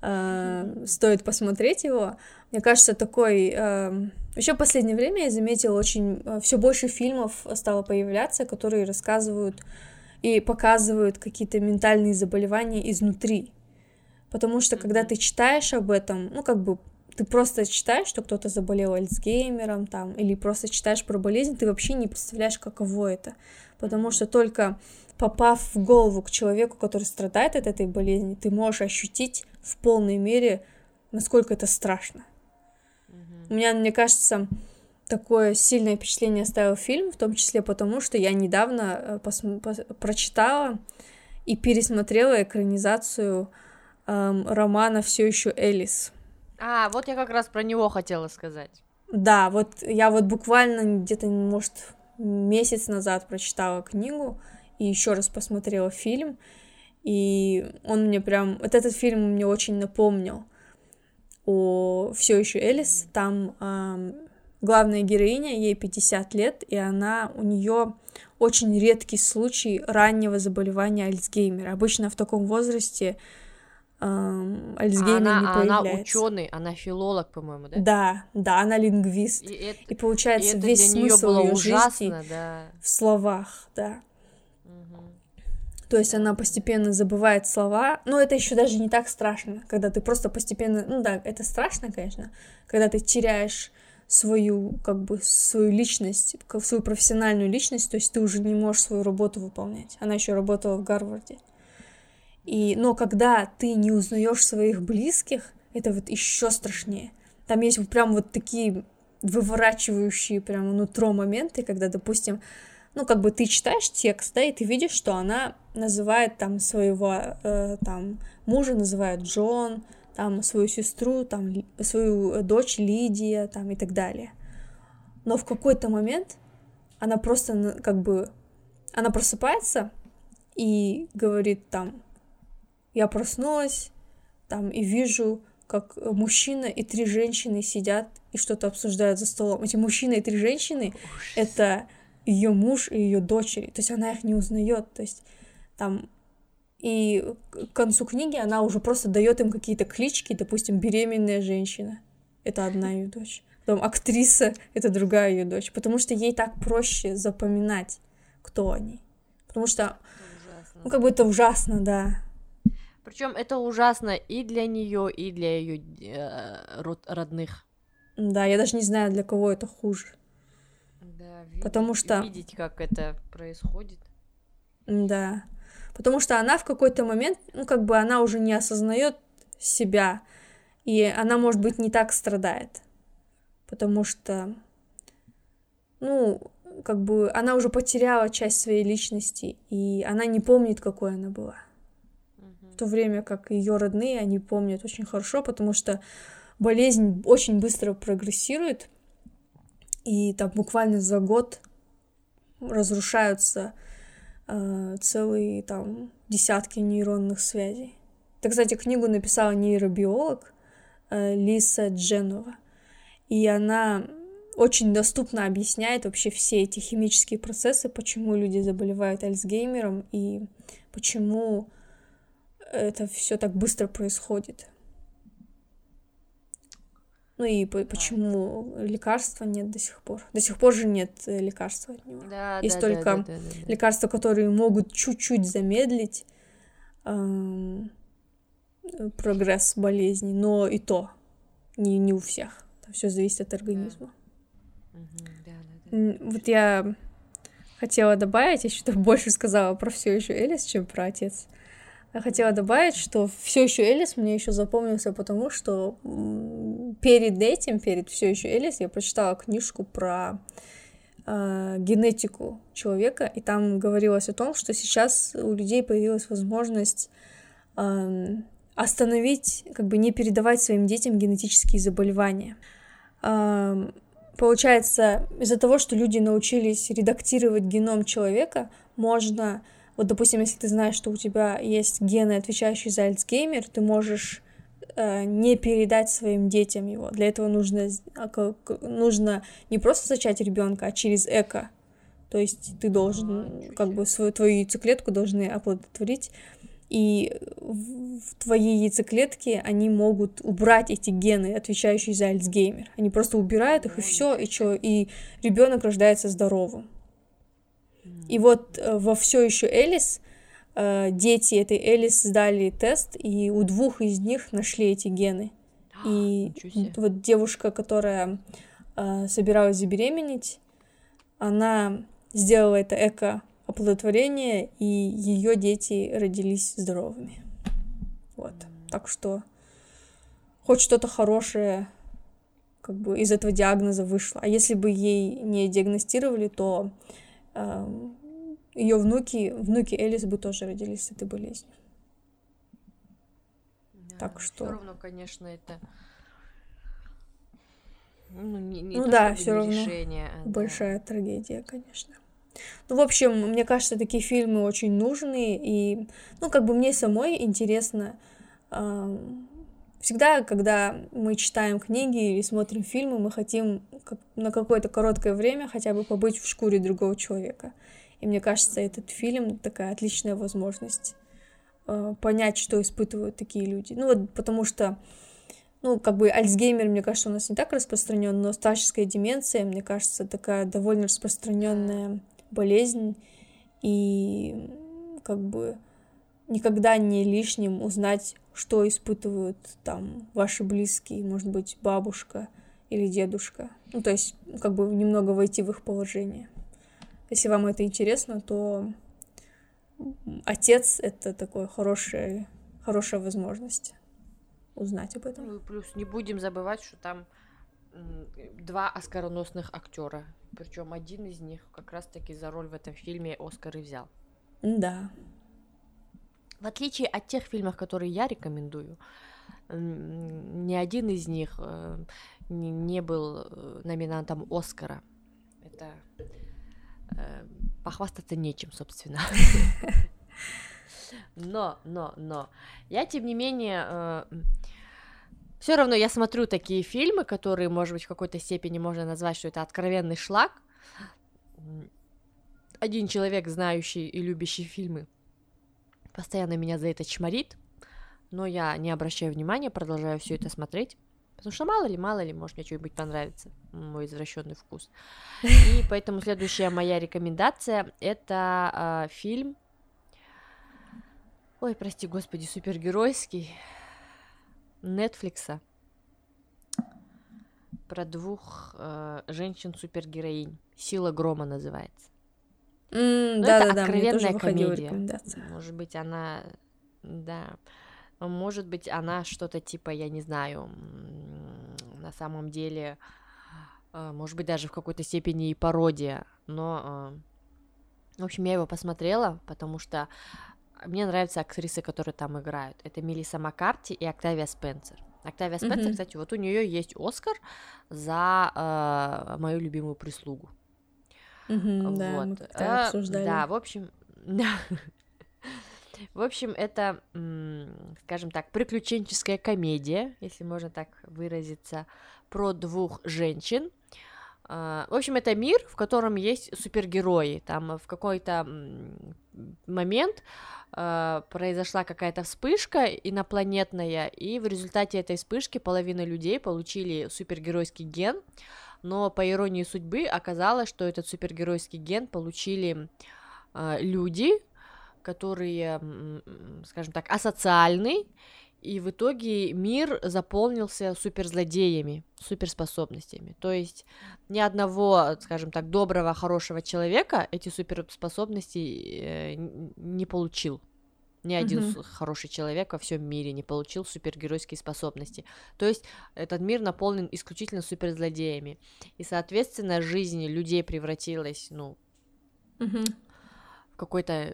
э, стоит посмотреть его. Мне кажется, такой... Э, еще в последнее время я заметила очень... Э, все больше фильмов стало появляться, которые рассказывают и показывают какие-то ментальные заболевания изнутри. Потому что когда ты читаешь об этом, ну как бы ты просто читаешь, что кто-то заболел Альцгеймером там, или просто читаешь про болезнь, ты вообще не представляешь, каково это. Потому что только попав в голову к человеку, который страдает от этой болезни, ты можешь ощутить в полной мере, насколько это страшно. Mm-hmm. У меня, мне кажется, такое сильное впечатление оставил фильм, в том числе потому, что я недавно э, пос- пос- прочитала и пересмотрела экранизацию эм, романа все еще Элис. А, вот я как раз про него хотела сказать. Да, вот я вот буквально где-то, может, месяц назад прочитала книгу, и еще раз посмотрела фильм, и он мне прям... Вот этот фильм мне очень напомнил о все еще Элис. Там эм, главная героиня, ей 50 лет, и она, у нее очень редкий случай раннего заболевания Альцгеймера. Обычно в таком возрасте эм, Альцгеймер она, не появляется. Она ученый, она филолог, по-моему, да? Да, да, она лингвист. И, это, и получается и это весь смысл ее жизни да. в словах, да. То есть она постепенно забывает слова, но это еще даже не так страшно, когда ты просто постепенно, ну да, это страшно, конечно, когда ты теряешь свою, как бы, свою личность, свою профессиональную личность, то есть ты уже не можешь свою работу выполнять. Она еще работала в Гарварде. И, но когда ты не узнаешь своих близких, это вот еще страшнее. Там есть прям вот такие выворачивающие прямо нутро моменты, когда, допустим, ну, как бы ты читаешь текст, да, и ты видишь, что она называет там своего, э, там, мужа называет Джон, там, свою сестру, там, свою дочь Лидия, там, и так далее. Но в какой-то момент она просто, как бы, она просыпается и говорит там, я проснулась, там, и вижу, как мужчина и три женщины сидят и что-то обсуждают за столом. Эти мужчины и три женщины — это ее муж и ее дочери, то есть она их не узнает, то есть там и к концу книги она уже просто дает им какие-то клички, допустим, беременная женщина, это одна ее дочь, потом актриса, это другая ее дочь, потому что ей так проще запоминать, кто они, потому что, ну как бы это ужасно, да. Причем это ужасно и для нее, и для ее э, родных. Да, я даже не знаю, для кого это хуже. Да, видеть, потому что... Видеть, как это происходит. Да. Потому что она в какой-то момент, ну, как бы она уже не осознает себя, и она, может быть, не так страдает. Потому что, ну, как бы она уже потеряла часть своей личности, и она не помнит, какой она была. В то время как ее родные, они помнят очень хорошо, потому что болезнь очень быстро прогрессирует, и там буквально за год разрушаются целые там десятки нейронных связей. Это, кстати, книгу написала нейробиолог э, Лиса Дженова, и она очень доступно объясняет вообще все эти химические процессы, почему люди заболевают Альцгеймером и почему это все так быстро происходит. Ну и почему лекарства нет до сих пор? До сих пор же нет э, лекарства от него. Да, Есть да, только да, да, да, да. лекарства, которые могут чуть-чуть замедлить эм, прогресс болезни, но и то не, не у всех. Все зависит от организма. Да. Да, да, да. Вот я хотела добавить, я что-то больше сказала про все еще Элис, чем про отец. Я хотела добавить, что все еще Элис мне еще запомнился, потому что перед этим, перед все еще Элис, я прочитала книжку про э, генетику человека, и там говорилось о том, что сейчас у людей появилась возможность э, остановить, как бы не передавать своим детям генетические заболевания. Э, получается, из-за того, что люди научились редактировать геном человека, можно вот, допустим, если ты знаешь, что у тебя есть гены, отвечающие за Альцгеймер, ты можешь э, не передать своим детям его. Для этого нужно, а, нужно не просто зачать ребенка, а через эко. То есть ты должен, как бы, свою твою яйцеклетку должны оплодотворить, и в твои яйцеклетки они могут убрать эти гены, отвечающие за Альцгеймер. Они просто убирают их, и все, и что, и ребенок рождается здоровым. И вот э, во все еще Элис э, дети этой Элис сдали тест, и у двух из них нашли эти гены. И вот девушка, которая э, собиралась забеременеть, она сделала это эко оплодотворение, и ее дети родились здоровыми. Вот. Так что хоть что-то хорошее как бы из этого диагноза вышло. А если бы ей не диагностировали, то ее внуки, внуки Элис бы тоже родились с этой болезнью. Да, так что. Все равно, конечно, это. Ну, не, не ну да, все равно решение, а, большая да. трагедия, конечно. Ну, в общем, мне кажется, такие фильмы очень нужны, и, ну, как бы мне самой интересно, э, всегда, когда мы читаем книги или смотрим фильмы, мы хотим на какое-то короткое время хотя бы побыть в шкуре другого человека. И мне кажется, этот фильм такая отличная возможность э, понять, что испытывают такие люди. Ну, вот потому что ну, как бы Альцгеймер, мне кажется, у нас не так распространен, но старческая деменция, мне кажется, такая довольно распространенная болезнь, и как бы никогда не лишним узнать, что испытывают там ваши близкие, может быть, бабушка или дедушка. Ну, то есть, как бы немного войти в их положение. Если вам это интересно, то отец — это такая хорошая, хорошая возможность узнать об этом. Ну, плюс не будем забывать, что там два оскароносных актера. Причем один из них как раз-таки за роль в этом фильме Оскар и взял. Да. В отличие от тех фильмов, которые я рекомендую, ни один из них э, не был э, номинантом Оскара. Это э, похвастаться нечем, собственно. Но, но, но, я, тем не менее, все равно я смотрю такие фильмы, которые, может быть, в какой-то степени можно назвать, что это откровенный шлак. Один человек, знающий и любящий фильмы, постоянно меня за это чморит, но я не обращаю внимания, продолжаю все это смотреть. Потому что мало ли, мало ли, может мне что-нибудь понравится, мой извращенный вкус. И поэтому следующая моя рекомендация это э, фильм. Ой, прости, господи, супергеройский. Нетфликса про двух э, женщин-супергероинь. Сила грома называется. Mm, да, это да, откровенная да, комедия. Может быть, она, да, может быть, она что-то типа, я не знаю, на самом деле, э, может быть, даже в какой-то степени и пародия, но, э, в общем, я его посмотрела, потому что мне нравятся актрисы, которые там играют. Это Мелисса Маккарти и Октавия Спенсер. Октавия Спенсер, mm-hmm. кстати, вот у нее есть Оскар за э, мою любимую прислугу. Вот. Да, мы а, обсуждали. Да, в общем, в общем, это, скажем так, приключенческая комедия, если можно так выразиться, про двух женщин, а, в общем, это мир, в котором есть супергерои. Там в какой-то момент э, произошла какая-то вспышка инопланетная, и в результате этой вспышки половина людей получили супергеройский ген, но по иронии судьбы оказалось, что этот супергеройский ген получили э, люди, которые, скажем так, асоциальны, и в итоге мир заполнился суперзлодеями, суперспособностями. То есть ни одного, скажем так, доброго, хорошего человека эти суперспособности э, не получил. Ни один mm-hmm. хороший человек во всем мире не получил супергеройские способности. То есть этот мир наполнен исключительно суперзлодеями. И, соответственно, жизнь людей превратилась, ну, mm-hmm какой-то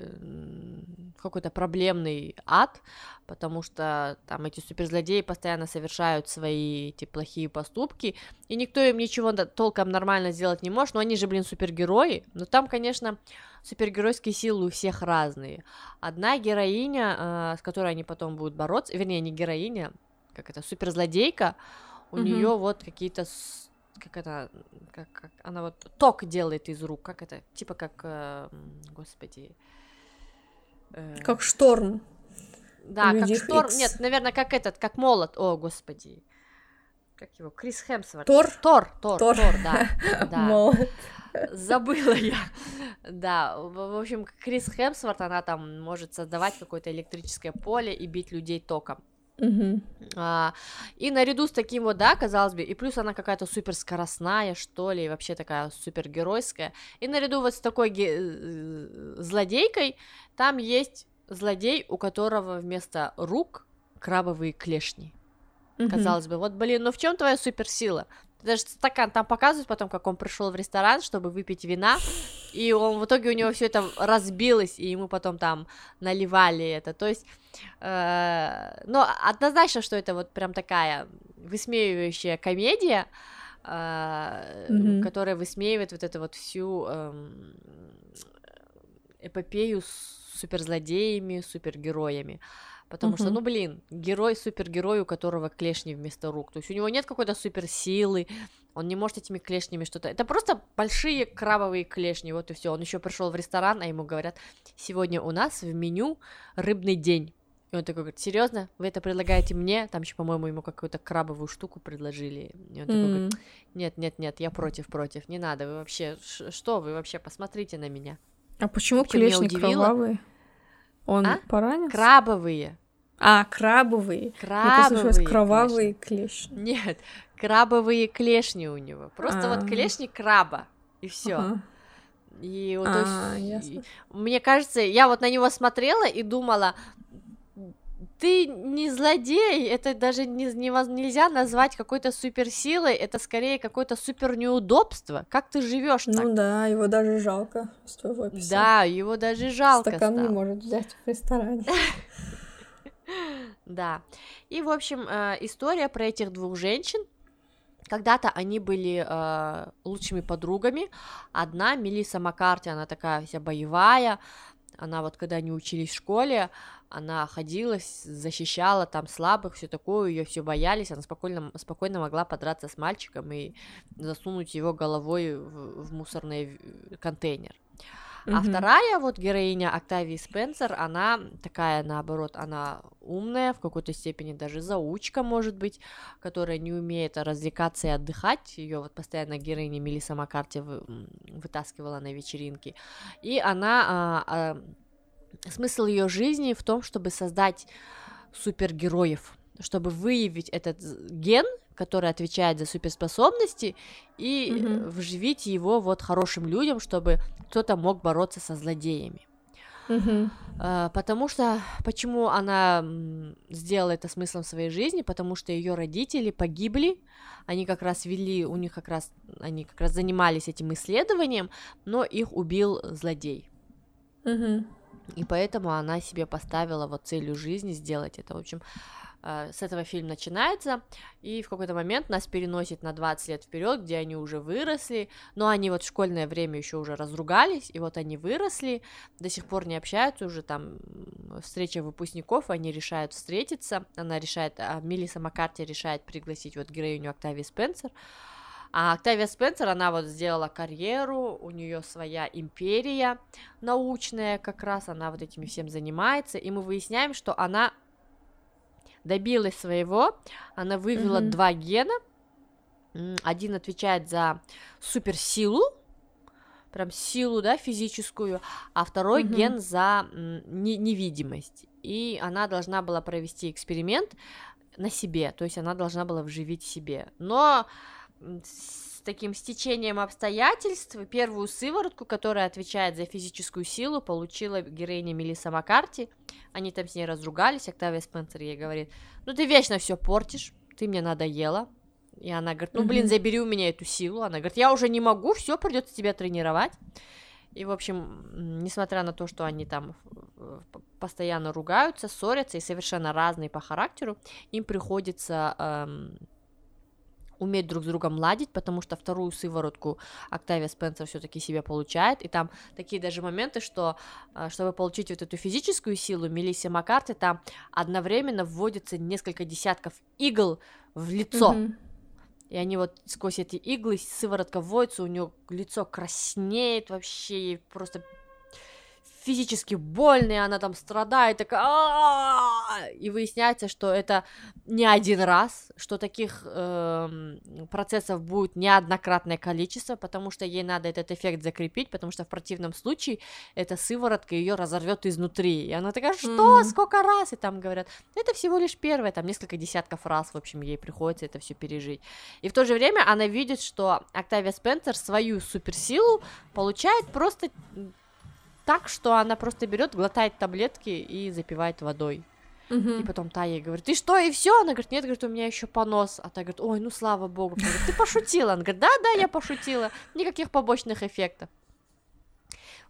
какой-то проблемный ад, потому что там эти суперзлодеи постоянно совершают свои эти плохие поступки, и никто им ничего толком нормально сделать не может, но они же, блин, супергерои, но там, конечно, супергеройские силы у всех разные. Одна героиня, э, с которой они потом будут бороться, вернее, не героиня, как это, суперзлодейка, у mm-hmm. нее вот какие-то как это, как, как она вот ток делает из рук, как это, типа как, э, господи. Э... Как шторм. Да, как шторм, X. нет, наверное, как этот, как молот, о, господи. Как его, Крис Хемсворт. Тор? Тор, Тор, Тор, Тор да. да. Молот. Забыла я. Да, в общем, Крис Хемсворт, она там может создавать какое-то электрическое поле и бить людей током. Uh-huh. А, и наряду с таким вот, да, казалось бы, и плюс она какая-то супер скоростная, что ли, и вообще такая супер геройская. И наряду вот с такой ге- э, злодейкой там есть злодей, у которого вместо рук крабовые клешни. Казалось бы, вот, блин, ну в чем твоя суперсила? Даже стакан там показывают потом, как он пришел в ресторан, чтобы выпить вина, и он в итоге у него все это разбилось, и ему потом там наливали это. То есть, э, ну, однозначно, что это вот прям такая высмеивающая комедия, mm-hmm. которая высмеивает вот эту вот всю эм, эпопею с суперзлодеями, супергероями. Потому uh-huh. что, ну блин, герой, супергерой, у которого клешни вместо рук. То есть у него нет какой-то суперсилы, он не может этими клешнями что-то. Это просто большие крабовые клешни, вот и все. Он еще пришел в ресторан, а ему говорят: сегодня у нас в меню рыбный день. И он такой говорит, серьезно, вы это предлагаете мне? Там еще, по-моему, ему какую-то крабовую штуку предложили. И он такой mm. говорит, нет, нет, нет, я против, против, не надо, вы вообще, что вы вообще, посмотрите на меня. А почему клешни кровавые? Он а? поранился? Крабовые. А, крабовые. Крабовые. Мне кровавые клешни. Нет, крабовые клешни у него. Просто А-а-а. вот а. клешни краба. И все. Ага. И вот, а, и, мне кажется, я вот на него смотрела и думала, ты не злодей, это даже не, не, нельзя назвать какой-то суперсилой, это скорее какое-то супер неудобство. Как ты живешь ну так? Ну да, его даже жалко с твоего описания. Да, его даже жалко. Стакан стало. не может взять в ресторане. Да. И, в общем, э, история про этих двух женщин. Когда-то они были э, лучшими подругами. Одна, Мелисса Маккарти, она такая вся боевая. Она вот, когда они учились в школе, она ходила, защищала там слабых, все такое, ее все боялись, она спокойно, спокойно могла подраться с мальчиком и засунуть его головой в, в мусорный контейнер. Mm-hmm. А вторая вот героиня Октавии Спенсер, она такая, наоборот, она умная, в какой-то степени даже заучка, может быть, которая не умеет развлекаться и отдыхать. Ее вот постоянно героиня Мелисса Маккарти вы, вытаскивала на вечеринки. И она... А, а, смысл ее жизни в том, чтобы создать супергероев, чтобы выявить этот ген, который отвечает за суперспособности, и mm-hmm. вживить его вот хорошим людям, чтобы кто-то мог бороться со злодеями. Mm-hmm. Потому что почему она сделала это смыслом своей жизни? Потому что ее родители погибли, они как раз вели, у них как раз они как раз занимались этим исследованием, но их убил злодей. Mm-hmm. И поэтому она себе поставила вот целью жизни сделать это. В общем, э, с этого фильм начинается, и в какой-то момент нас переносит на 20 лет вперед, где они уже выросли, но они вот в школьное время еще уже разругались, и вот они выросли, до сих пор не общаются, уже там встреча выпускников, они решают встретиться, она решает, а Мелисса Маккарти решает пригласить вот героиню Октавии Спенсер, а Октавия Спенсер, она вот сделала карьеру, у нее своя империя научная как раз, она вот этим всем занимается, и мы выясняем, что она добилась своего, она вывела mm-hmm. два гена, один отвечает за суперсилу, прям силу, да, физическую, а второй mm-hmm. ген за не- невидимость. И она должна была провести эксперимент на себе, то есть она должна была вживить себе. Но с таким стечением обстоятельств первую сыворотку, которая отвечает за физическую силу, получила героиня Мелисса Маккарти. Они там с ней разругались, Октавия Спенсер ей говорит, ну ты вечно все портишь, ты мне надоела. И она говорит, ну блин, забери у меня эту силу. Она говорит, я уже не могу, все, придется тебя тренировать. И, в общем, несмотря на то, что они там постоянно ругаются, ссорятся и совершенно разные по характеру, им приходится эм, уметь друг с другом ладить, потому что вторую сыворотку Октавия Спенсер все-таки себе получает, и там такие даже моменты, что э, чтобы получить вот эту физическую силу Мелисси Маккарти, там одновременно вводится несколько десятков игл в лицо. Mm-hmm. И они вот сквозь эти иглы сыворотка вводится, у нее лицо краснеет вообще, просто физически больная, она там страдает, такая, и выясняется, что это не один раз, что таких э, процессов будет неоднократное количество, потому что ей надо этот эффект закрепить, потому что в противном случае эта сыворотка ее разорвет изнутри, и она такая, что, mm-hmm. сколько раз, и там говорят, это всего лишь первое, там несколько десятков раз, в общем, ей приходится это все пережить, и в то же время она видит, что Октавия Спенсер свою суперсилу получает просто так, что она просто берет, глотает таблетки и запивает водой. Uh-huh. И потом та ей говорит, ты что, и все? Она говорит, нет, говорит, у меня еще понос. А та говорит, ой, ну слава богу. Говорит, ты пошутила. Она говорит, да, да, я пошутила. Никаких побочных эффектов.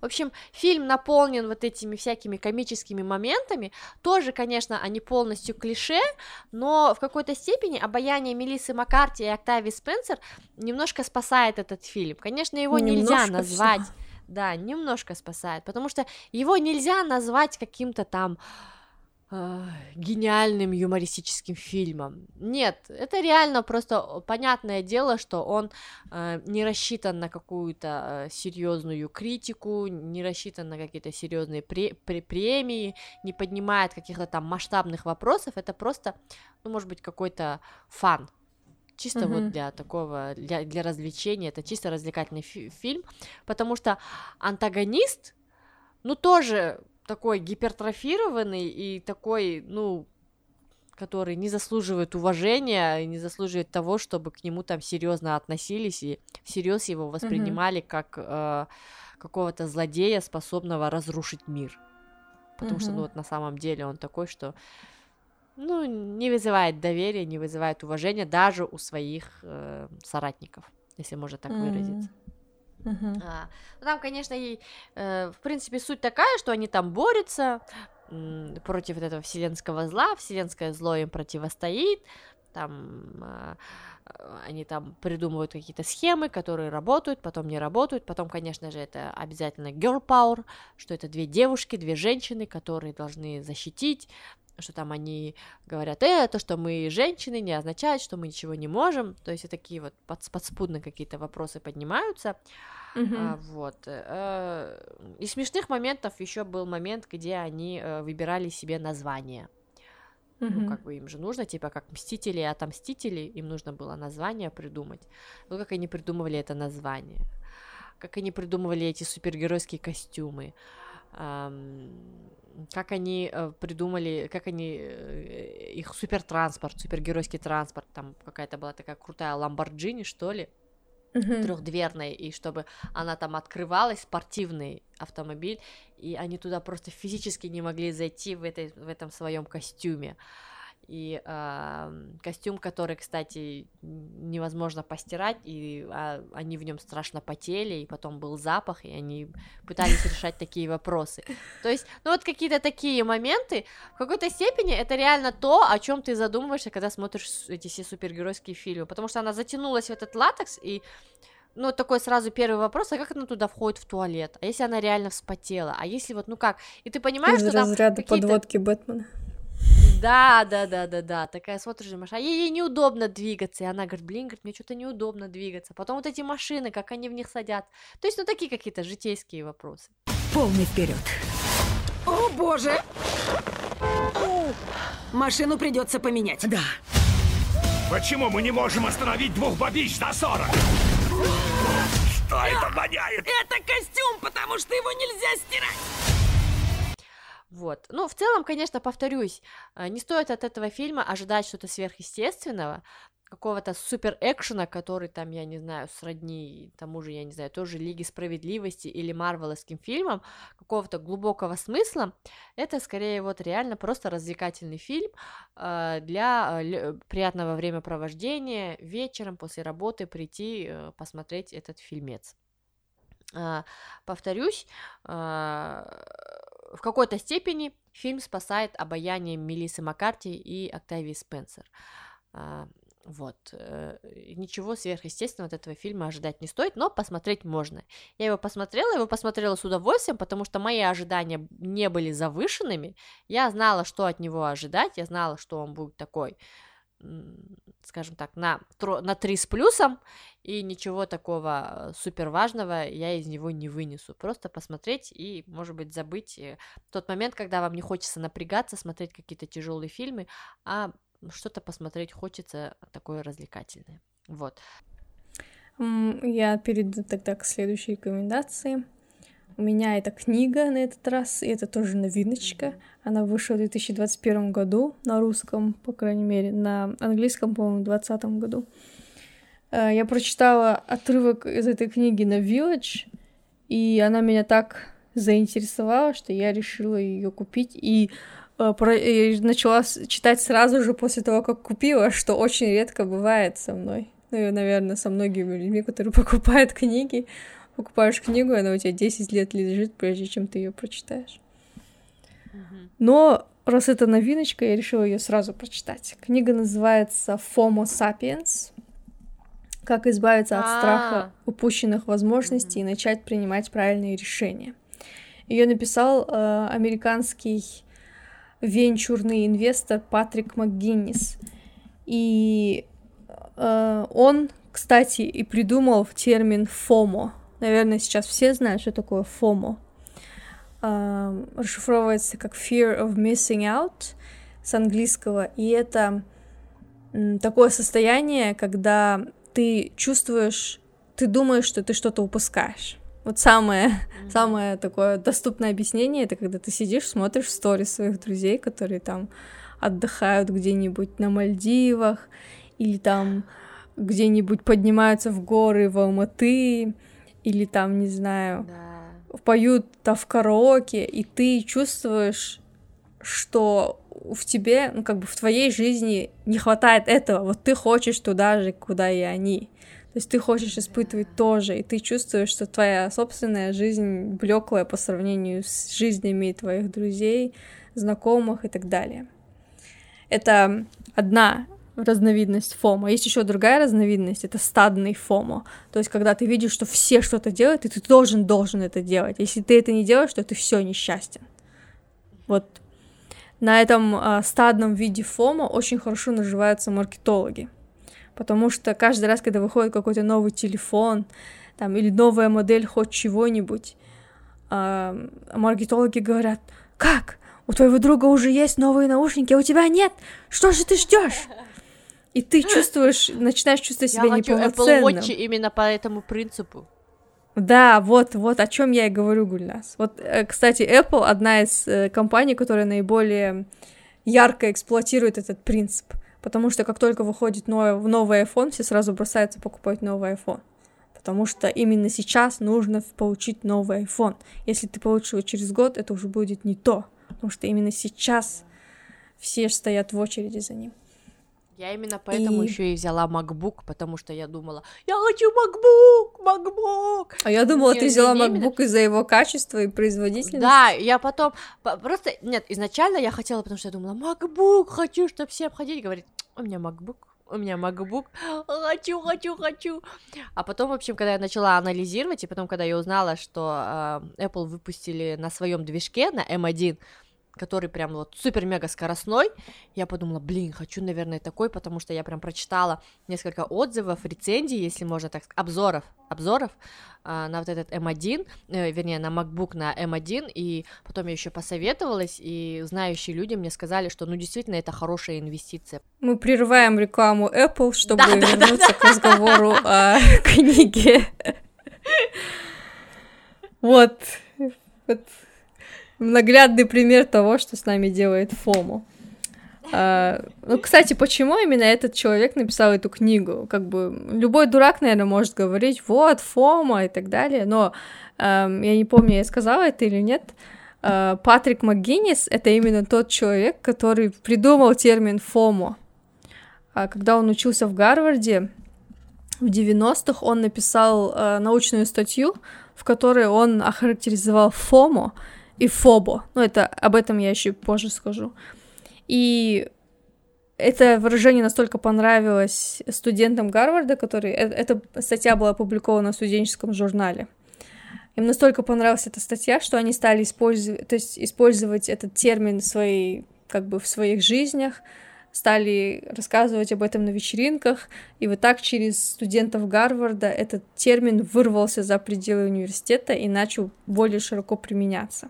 В общем, фильм наполнен вот этими всякими комическими моментами. Тоже, конечно, они полностью клише, но в какой-то степени обаяние Мелиссы Маккарти и Октавии Спенсер немножко спасает этот фильм. Конечно, его немножко нельзя назвать... Всего. Да, немножко спасает, потому что его нельзя назвать каким-то там э, гениальным юмористическим фильмом. Нет, это реально просто понятное дело, что он э, не рассчитан на какую-то э, серьезную критику, не рассчитан на какие-то серьезные пре- пре- премии, не поднимает каких-то там масштабных вопросов. Это просто, ну, может быть, какой-то фан. Чисто mm-hmm. вот для такого, для, для развлечения, это чисто развлекательный фи- фильм, потому что антагонист, ну, тоже такой гипертрофированный и такой, ну, который не заслуживает уважения, не заслуживает того, чтобы к нему там серьезно относились и всерьез его воспринимали mm-hmm. как э, какого-то злодея, способного разрушить мир. Потому mm-hmm. что, ну, вот на самом деле он такой, что, ну, не вызывает доверия, не вызывает уважения даже у своих э, соратников, если можно так mm-hmm. выразиться. Uh-huh. А, ну, там, конечно, и, э, в принципе, суть такая, что они там борются м, против вот этого вселенского зла, вселенское зло им противостоит, там э, они там придумывают какие-то схемы, которые работают, потом не работают, потом, конечно же, это обязательно girl power, что это две девушки, две женщины, которые должны защитить что там они говорят, э, то, что мы женщины, не означает, что мы ничего не можем, то есть и такие вот подспудно какие-то вопросы поднимаются, mm-hmm. а, вот. Э, из смешных моментов еще был момент, где они э, выбирали себе название. Mm-hmm. Ну, как бы им же нужно, типа, как Мстители и Отомстители, им нужно было название придумать. Ну, как они придумывали это название, как они придумывали эти супергеройские костюмы, как они э, придумали, как они э, их супертранспорт, супергеройский транспорт, там какая-то была такая крутая Ламборджини, что ли, uh-huh. трехдверная, и чтобы она там открывалась, спортивный автомобиль, и они туда просто физически не могли зайти в, этой, в этом своем костюме. И э, костюм, который, кстати, невозможно постирать, и а, они в нем страшно потели, и потом был запах, и они пытались решать такие вопросы. То есть, ну вот какие-то такие моменты, в какой-то степени это реально то, о чем ты задумываешься, когда смотришь эти все супергеройские фильмы, потому что она затянулась в этот латекс, и ну, такой сразу первый вопрос, а как она туда входит в туалет? А если она реально вспотела? А если вот, ну как? И ты понимаешь, Из что там разряда подводки Бэтмена. Да, да, да, да, да. Такая смотришь на машину, а ей, ей неудобно двигаться. И она говорит, блин, говорит, мне что-то неудобно двигаться. Потом вот эти машины, как они в них садят. То есть, ну, такие какие-то житейские вопросы. Полный вперед. О, боже! Машину придется поменять. Да. Почему мы не можем остановить двух бабищ за 40? Что это воняет? Это костюм, потому что его нельзя стирать. Вот. Ну, в целом, конечно, повторюсь, э, не стоит от этого фильма ожидать что-то сверхъестественного, какого-то супер экшена, который там, я не знаю, сродни тому же, я не знаю, тоже Лиги Справедливости или Марвеловским фильмам, какого-то глубокого смысла, это скорее вот реально просто развлекательный фильм э, для э, приятного времяпровождения, вечером после работы прийти э, посмотреть этот фильмец. Э, повторюсь, э, в какой-то степени фильм спасает обаяние Мелисы Маккарти и Октавии Спенсер. А, вот. Э, ничего сверхъестественного от этого фильма ожидать не стоит, но посмотреть можно. Я его посмотрела, его посмотрела с удовольствием, потому что мои ожидания не были завышенными. Я знала, что от него ожидать, я знала, что он будет такой скажем так, на, на 3 с плюсом, и ничего такого супер важного я из него не вынесу. Просто посмотреть и, может быть, забыть э, тот момент, когда вам не хочется напрягаться, смотреть какие-то тяжелые фильмы, а что-то посмотреть хочется такое развлекательное. Вот. Я перейду тогда к следующей рекомендации. У меня эта книга на этот раз, и это тоже новиночка. Она вышла в 2021 году на русском, по крайней мере, на английском, по-моему, в 2020 году. Э, я прочитала отрывок из этой книги на Village, и она меня так заинтересовала, что я решила ее купить и э, и начала читать сразу же после того, как купила, что очень редко бывает со мной. Ну и, наверное, со многими людьми, которые покупают книги покупаешь книгу, она у тебя 10 лет лежит, прежде чем ты ее прочитаешь. Но раз это новиночка, я решила ее сразу прочитать. Книга называется FOMO Sapiens. Как избавиться от страха А. упущенных возможностей и начать принимать правильные решения. Ее написал э, американский венчурный инвестор Патрик МакГиннис. И э, он, кстати, и придумал термин FOMO. Наверное, сейчас все знают, что такое FOMO. Э, расшифровывается как Fear of Missing Out с английского. И это такое состояние, когда ты чувствуешь, ты думаешь, что ты что-то упускаешь. Вот самое, mm-hmm. самое такое доступное объяснение это когда ты сидишь, смотришь сторис своих друзей, которые там отдыхают где-нибудь на Мальдивах или там где-нибудь поднимаются в горы в Алматы или там, не знаю, Да. поют там в караоке, и ты чувствуешь, что в тебе, ну, как бы в твоей жизни не хватает этого, вот ты хочешь туда же, куда и они. То есть ты хочешь испытывать тоже, и ты чувствуешь, что твоя собственная жизнь блеклая по сравнению с жизнями твоих друзей, знакомых и так далее. Это одна разновидность фома. Есть еще другая разновидность, это стадный фомо. То есть, когда ты видишь, что все что-то делают, и ты должен, должен это делать. Если ты это не делаешь, то ты все несчастен. Вот на этом э, стадном виде фома очень хорошо наживаются маркетологи. Потому что каждый раз, когда выходит какой-то новый телефон, там, или новая модель хоть чего-нибудь, э, маркетологи говорят, как? У твоего друга уже есть новые наушники, а у тебя нет? Что же ты ждешь? И ты чувствуешь, начинаешь чувствовать себя Я хочу Apple неполноценным. Watch именно по этому принципу. Да, вот, вот о чем я и говорю, Гульнас. Вот, э, кстати, Apple одна из э, компаний, которая наиболее ярко эксплуатирует этот принцип. Потому что как только выходит новый, новый iPhone, все сразу бросаются покупать новый iPhone. Потому что именно сейчас нужно получить новый iPhone. Если ты получишь его через год, это уже будет не то. Потому что именно сейчас все стоят в очереди за ним. Я именно поэтому И- еще и взяла MacBook, потому что я думала, я хочу MacBook, MacBook. А я думала, Не, ты не- взяла не именно- MacBook из-за его качества и производительности. Да, я потом по- просто нет, изначально я хотела, потому что я думала, MacBook, хочу, чтобы все обходили, говорит, у меня MacBook, у меня MacBook, хочу, хочу, хочу. А потом, в общем, когда я начала анализировать, и потом, когда я узнала, что э, Apple выпустили на своем движке, на M1, который прям вот супер-мега скоростной, я подумала, блин, хочу, наверное, такой, потому что я прям прочитала несколько отзывов, рецензий, если можно так сказать, обзоров, обзоров а, на вот этот M1, э, вернее, на MacBook на M1, и потом я еще посоветовалась, и знающие люди мне сказали, что, ну, действительно, это хорошая инвестиция. Мы прерываем рекламу Apple, чтобы Да, да, да, вернуться к разговору о книге. Вот. Вот наглядный пример того, что с нами делает Фому. А, ну, кстати, почему именно этот человек написал эту книгу? Как бы любой дурак, наверное, может говорить, вот, Фома и так далее, но эм, я не помню, я сказала это или нет. Э, Патрик МакГиннис — это именно тот человек, который придумал термин ФОМО. А Когда он учился в Гарварде в 90-х, он написал э, научную статью, в которой он охарактеризовал ФОМО и ФОБО. Ну, это об этом я еще позже скажу. И это выражение настолько понравилось студентам Гарварда, которые... э- Эта статья была опубликована в студенческом журнале. Им настолько понравилась эта статья, что они стали использовать, то есть использовать этот термин в своей, как бы в своих жизнях, стали рассказывать об этом на вечеринках, и вот так через студентов Гарварда этот термин вырвался за пределы университета и начал более широко применяться.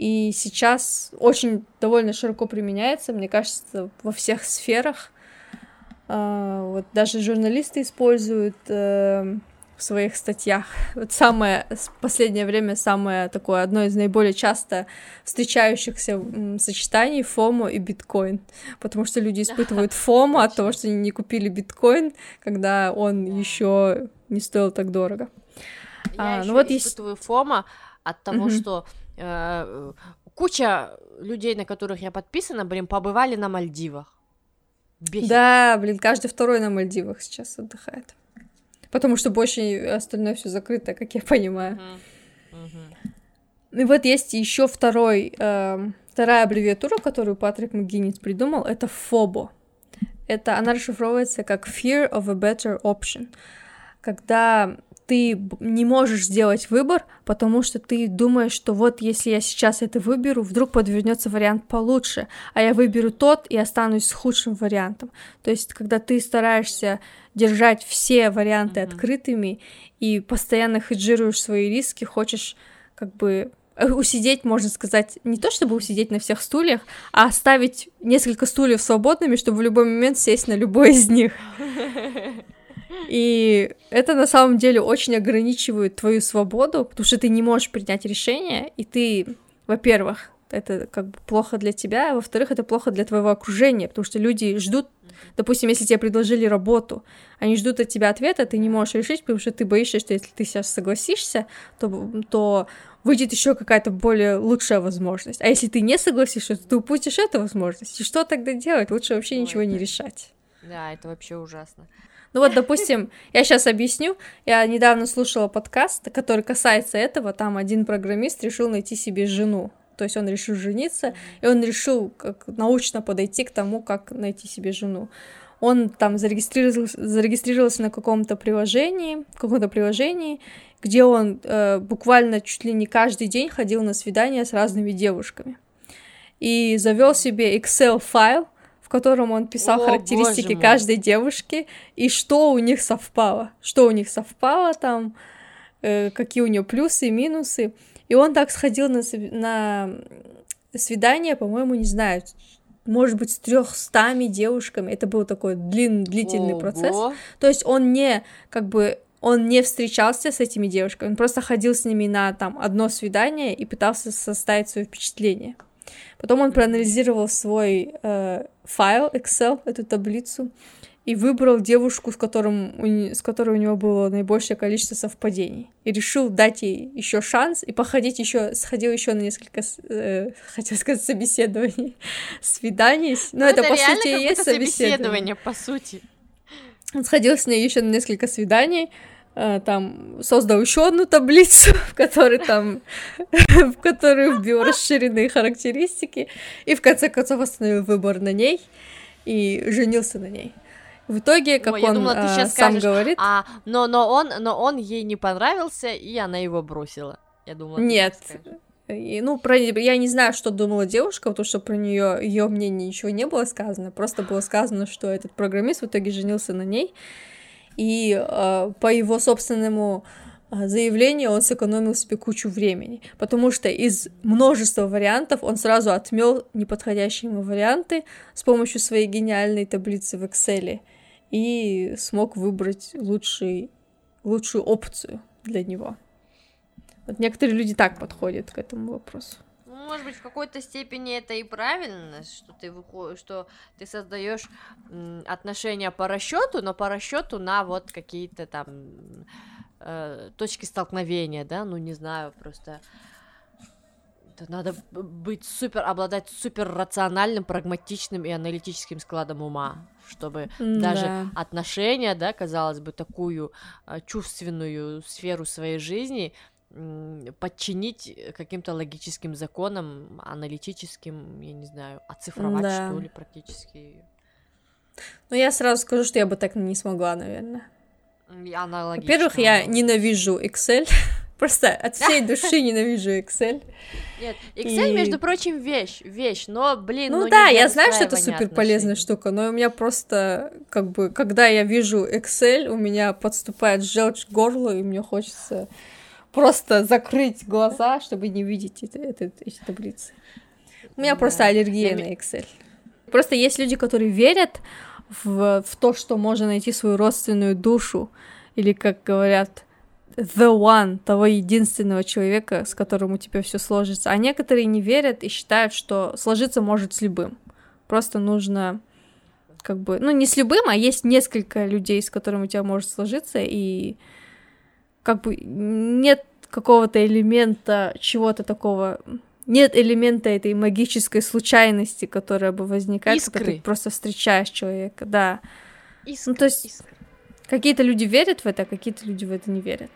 И сейчас очень довольно широко применяется, мне кажется, во всех сферах. А, Вот даже журналисты используют э, в своих статьях. Вот самое в последнее время самое такое одно из наиболее часто встречающихся м, сочетаний фомо и биткоин, потому что люди испытывают фомо от того, что они не купили биткоин, когда он еще не стоил так дорого. Я А, еще ну вот есть- испытываю фома от того, Мгм. что э, куча людей, на которых я подписана, блин, побывали на Мальдивах. Бесит. Да, блин, каждый второй на Мальдивах сейчас отдыхает. Потому что больше остальное все закрыто, как я понимаю. И вот есть еще второй, э, вторая аббревиатура, которую Патрик МcGиннис придумал, это FOBO. Это она расшифровывается как Fear of a Better Option. Когда ты не можешь сделать выбор, потому что ты думаешь, что вот если я сейчас это выберу, вдруг подвернется вариант получше, а я выберу тот и останусь с худшим вариантом. То есть, когда ты стараешься держать все варианты mm-hmm. открытыми и постоянно хеджируешь свои риски, хочешь как бы э, усидеть, можно сказать, не то чтобы усидеть на всех стульях, а оставить несколько стульев свободными, чтобы в любой момент сесть на любой из них. И это на самом деле очень ограничивает твою свободу, потому что ты не можешь принять решение, и ты, во-первых, это как бы плохо для тебя, а во-вторых, это плохо для твоего окружения, потому что люди ждут, допустим, если тебе предложили работу, они ждут от тебя ответа, ты не можешь решить, потому что ты боишься, что если ты сейчас согласишься, то, то выйдет еще какая-то более лучшая возможность. А если ты не согласишься, то ты упустишь эту возможность. И что тогда делать? Лучше вообще Ой, ничего это... не решать. Да, это вообще ужасно. Ну вот, допустим, я сейчас объясню. Я недавно слушала подкаст, который касается этого. Там один программист решил найти себе жену. То есть он решил жениться, и он решил как научно подойти к тому, как найти себе жену. Он там зарегистрировался, зарегистрировался на каком-то приложении, каком-то приложении, где он э, буквально чуть ли не каждый день ходил на свидания с разными девушками. И завел себе Excel файл, котором он писал О, характеристики каждой девушки и что у них совпало, что у них совпало там, э, какие у нее плюсы и минусы. И он так сходил на, на свидание, по-моему, не знаю, может быть, с трехстами девушками. Это был такой длин, длительный Ого. процесс. То есть он не как бы он не встречался с этими девушками, он просто ходил с ними на там одно свидание и пытался составить свое впечатление. Потом он проанализировал свой э, файл Excel, эту таблицу, и выбрал девушку, с, которым, с которой у него было наибольшее количество совпадений. И решил дать ей еще шанс и походить еще, сходил еще на несколько, э, хотел сказать, собеседований, свиданий. Но ну, это, это по сути и есть собеседование. собеседование, по сути. Он сходил с ней еще на несколько свиданий, там создал еще одну таблицу, в которой там, в которой вбил расширенные характеристики, и в конце концов остановил выбор на ней и женился на ней. В итоге, как Ой, он думала, сейчас сам скажешь, говорит, а, но но он но он ей не понравился и она его бросила. Я думала. Нет. И, ну, про, я не знаю, что думала девушка, потому что про нее ее мнение ничего не было сказано. Просто было сказано, что этот программист в итоге женился на ней и э, по его собственному а, заявлению он сэкономил себе кучу времени, потому что из множества вариантов он сразу отмел неподходящие ему варианты с помощью своей гениальной таблицы в Excel и смог выбрать лучший, лучшую опцию для него. Вот некоторые люди так подходят к этому вопросу может быть, в какой-то степени это и правильно, что ты выходишь, что ты создаешь отношения по расчету, но по расчету на вот какие-то там э, точки столкновения, да, ну не знаю, просто надо быть супер, обладать супер рациональным, прагматичным и аналитическим складом ума, чтобы да. даже отношения, да, казалось бы, такую а, чувственную сферу своей жизни подчинить э, каким-то логическим законам, аналитическим, я не знаю, оцифровать, да. что ли, практически. Ну, я сразу скажу, что я бы так не смогла, наверное. Во-первых, я ненавижу Excel. Просто от всей души ненавижу Excel. Нет, Excel, и... между прочим, вещь, вещь, но, блин, ну, ну да, я знаю, что это супер полезная штука, но у меня просто, как бы, когда я вижу Excel, у меня подступает желчь к горлу, и мне хочется просто закрыть глаза, чтобы не видеть это, это, эти таблицы. У меня да. просто аллергия на Excel. Просто есть люди, которые верят в, в то, что можно найти свою родственную душу, или, как говорят, the one, того единственного человека, с которым у тебя все сложится. А некоторые не верят и считают, что сложиться может с любым. Просто нужно как бы, ну, не с любым, а есть несколько людей, с которыми у тебя может сложиться, и как бы нет какого-то элемента чего-то такого нет элемента этой магической случайности, которая бы возникает, Искры. когда ты просто встречаешь человека, да. Искры, ну, то есть, искры. Какие-то люди верят в это, а какие-то люди в это не верят.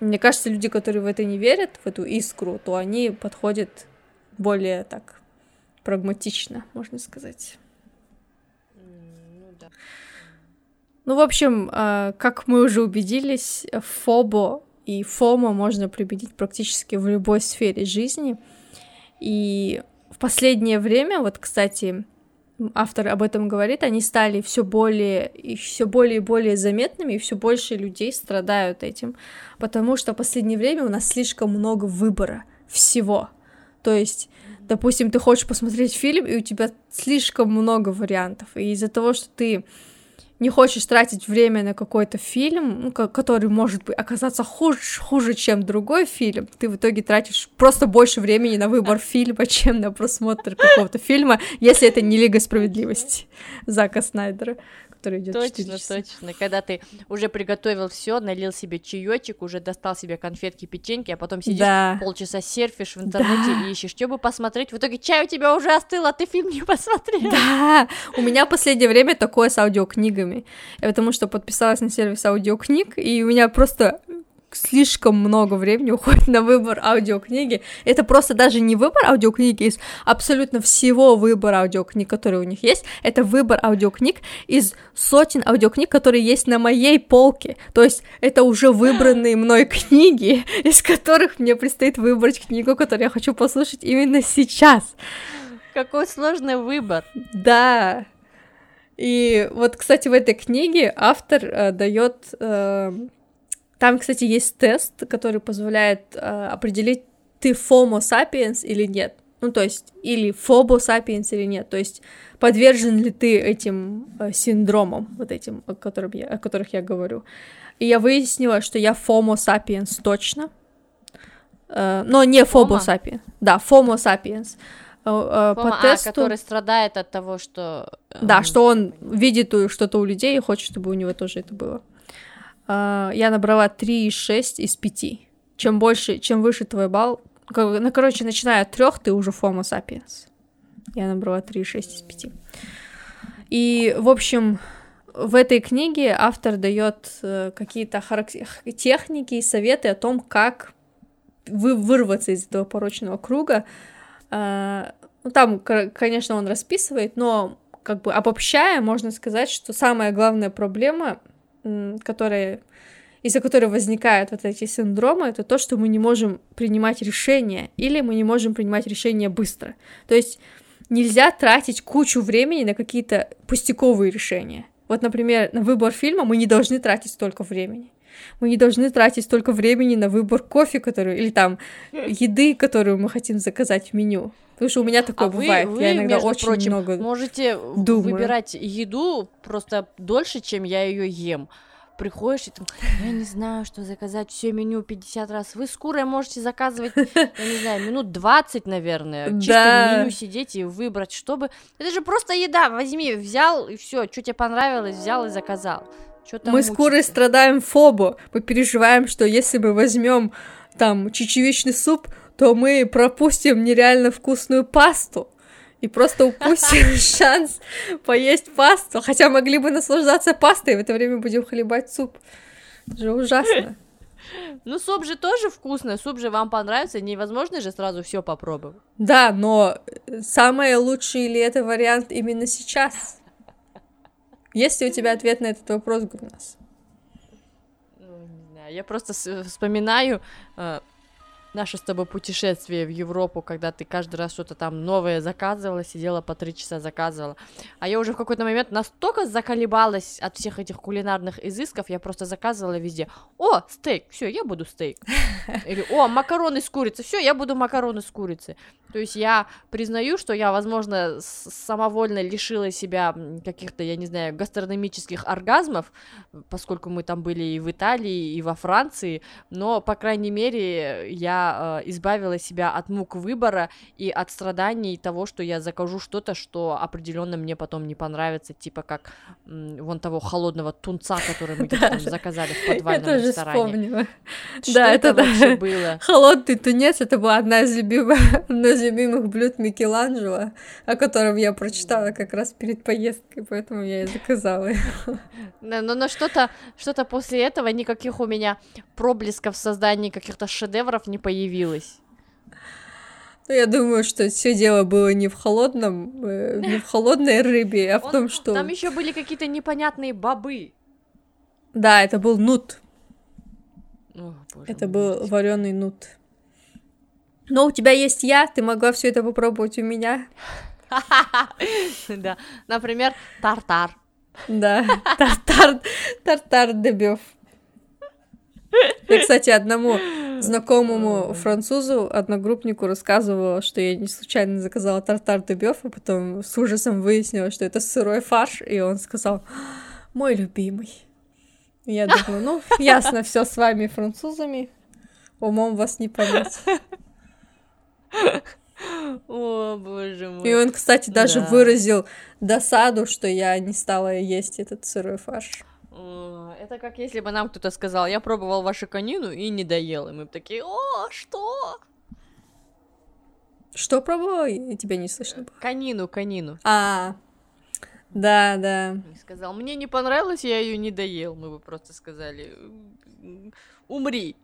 Мне кажется, люди, которые в это не верят, в эту искру, то они подходят более так прагматично, можно сказать. Ну, да. Ну, в общем, а, как мы уже убедились, фобо и фомо можно применить практически в любой сфере жизни. И в последнее время, вот, кстати, автор об этом говорит, они стали все более и все более и более заметными, и все больше людей страдают этим, потому что в последнее время у нас слишком много выбора всего. То есть, допустим, ты хочешь посмотреть фильм, и у тебя слишком много вариантов, и из-за того, что ты не хочешь тратить время на какой-то фильм, ну, который может быть оказаться хуже, хуже, чем другой фильм, ты в итоге тратишь просто больше времени на выбор фильма, чем на просмотр какого-то фильма, если это не Лига справедливости Зака Снайдера который идет Точно, часа. точно. Когда ты уже приготовил все, налил себе чаечек, уже достал себе конфетки, печеньки, а потом сидишь да. полчаса серфишь в интернете да. и ищешь, что бы посмотреть. В итоге чай у тебя уже остыл, а ты фильм не посмотрел. Да, у меня в последнее время такое с аудиокнигами. Я потому что подписалась на сервис аудиокниг, и у меня просто слишком много времени уходит на выбор аудиокниги. Это просто даже не выбор аудиокниги из абсолютно всего выбора аудиокниг, которые у них есть. Это выбор аудиокниг из сотен аудиокниг, которые есть на моей полке. То есть это уже выбранные мной книги, из которых мне предстоит выбрать книгу, которую я хочу послушать именно сейчас. Какой сложный выбор. Да. И вот, кстати, в этой книге автор э, дает э, там, кстати, есть тест, который позволяет э, определить, ты FOMO sapiens или нет. Ну, то есть, или FOBO sapiens или нет. То есть, подвержен ли ты этим э, синдромам, вот этим, о, которых я, о которых я говорю. И я выяснила, что я FOMO sapiens точно. Э, но не FOBO sapiens. Да, FOMO sapiens. Э, э, по а, тесту... который страдает от того, что... Да, что он видит что-то у людей и хочет, чтобы у него тоже это было. А, я набрала 3,6 из 5. Чем больше, чем выше твой балл, ну, короче, начиная от трех, ты уже Homo sapiens. Я набрала 3,6 из 5. И, в общем, в этой книге автор дает э, какие-то характер... техники и советы о том, как вы вырваться из этого порочного круга. А, ну, там, конечно, он расписывает, но как бы обобщая, можно сказать, что самая главная проблема которая из-за которой возникают вот эти синдромы, это то, что мы не можем принимать решения или мы не можем принимать решения быстро. То есть нельзя тратить кучу времени на какие-то пустяковые решения. Вот, например, на выбор фильма мы не должны тратить столько времени. Мы не должны тратить столько времени на выбор кофе, который или там еды, которую мы хотим заказать в меню. Потому что у меня такое а бывает. Вы, я иногда очень прочим, много можете думаю. выбирать еду просто дольше, чем я ее ем приходишь и там, я не знаю, что заказать, все меню 50 раз. Вы с курой можете заказывать, я не знаю, минут 20, наверное, чисто да. в меню сидеть и выбрать, чтобы... Это же просто еда, возьми, взял и все, что тебе понравилось, взял и заказал. Мы мучиться? с курой страдаем фобо, мы переживаем, что если мы возьмем там чечевичный суп, то мы пропустим нереально вкусную пасту и просто упустим шанс поесть пасту, хотя могли бы наслаждаться пастой, в это время будем хлебать суп. Это же ужасно. Ну, суп же тоже вкусно, суп же вам понравится, невозможно же сразу все попробовать. Да, но самый лучший ли это вариант именно сейчас? Есть ли у тебя ответ на этот вопрос, Гурнас? Ну, я просто вспоминаю э, наше с тобой путешествие в Европу, когда ты каждый раз что-то там новое заказывала, сидела по три часа заказывала. А я уже в какой-то момент настолько заколебалась от всех этих кулинарных изысков, я просто заказывала везде. О, стейк, все, я буду стейк. Или, о, макароны с курицей, все, я буду макароны с курицей. То есть я признаю, что я, возможно, самовольно лишила себя каких-то, я не знаю, гастрономических оргазмов, поскольку мы там были и в Италии, и во Франции, но, по крайней мере, я я э, избавила себя от мук выбора и от страданий того, что я закажу что-то, что определенно мне потом не понравится, типа как м, вон того холодного тунца, который мы заказали в подвальном я ресторане. Вспомнила. Да, это, вообще было? Холодный тунец, это была одна из любимых, блюд Микеланджело, о котором я прочитала как раз перед поездкой, поэтому я и заказала его. Но, что-то, что-то после этого никаких у меня проблесков в создании каких-то шедевров не появилось. Ну, я думаю, что все дело было не в холодном, э, не в холодной рыбе, а в Он, том, что... Там еще были какие-то непонятные бобы. Да, это был нут. О, боже это был вареный нут. Но у тебя есть я, ты могла все это попробовать у меня. Да, например, тартар. Да, тартар, тартар дебёв. Я, кстати, одному знакомому французу, одногруппнику рассказывала, что я не случайно заказала тартар де бёв, а потом с ужасом выяснила, что это сырой фарш, и он сказал, мой любимый. Я думаю, ну, ясно, все с вами, французами, умом вас не понять. О, боже мой. И он, кстати, даже да. выразил досаду, что я не стала есть этот сырой фарш. Это как если бы нам кто-то сказал, я пробовал вашу конину и не доел. И мы бы такие, о, что? Что пробовал? Я тебя не слышно было. Конину, конину. А, да, да. И сказал, мне не понравилось, я ее не доел. Мы бы просто сказали, умри.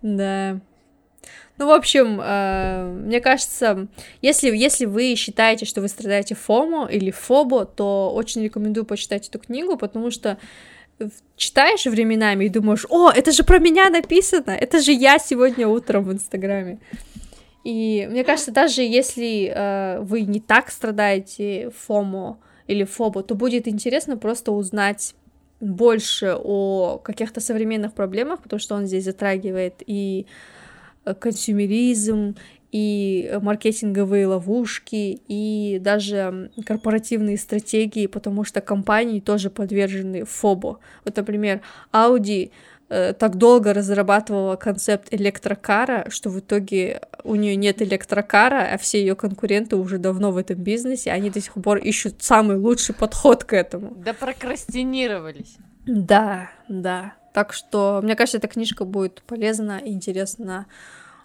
Да. Ну, в общем, э, мне кажется, если, если вы считаете, что вы страдаете ФОМО или ФОБО, то очень рекомендую почитать эту книгу, потому что читаешь временами и думаешь, о, это же про меня написано, это же я сегодня утром в Инстаграме. И мне кажется, даже если э, вы не так страдаете ФОМО или ФОБО, то будет интересно просто узнать больше о каких-то современных проблемах, потому что он здесь затрагивает и Э, консюмеризм, и маркетинговые ловушки, и даже корпоративные стратегии, потому что компании тоже подвержены ФОБО. Вот, например, Audi э, так долго разрабатывала концепт электрокара, что в итоге у нее нет электрокара, а все ее конкуренты уже давно в этом бизнесе, они до сих пор ищут самый лучший подход к этому. Да прокрастинировались. Да, да. Так что, мне кажется, эта книжка будет полезна и интересна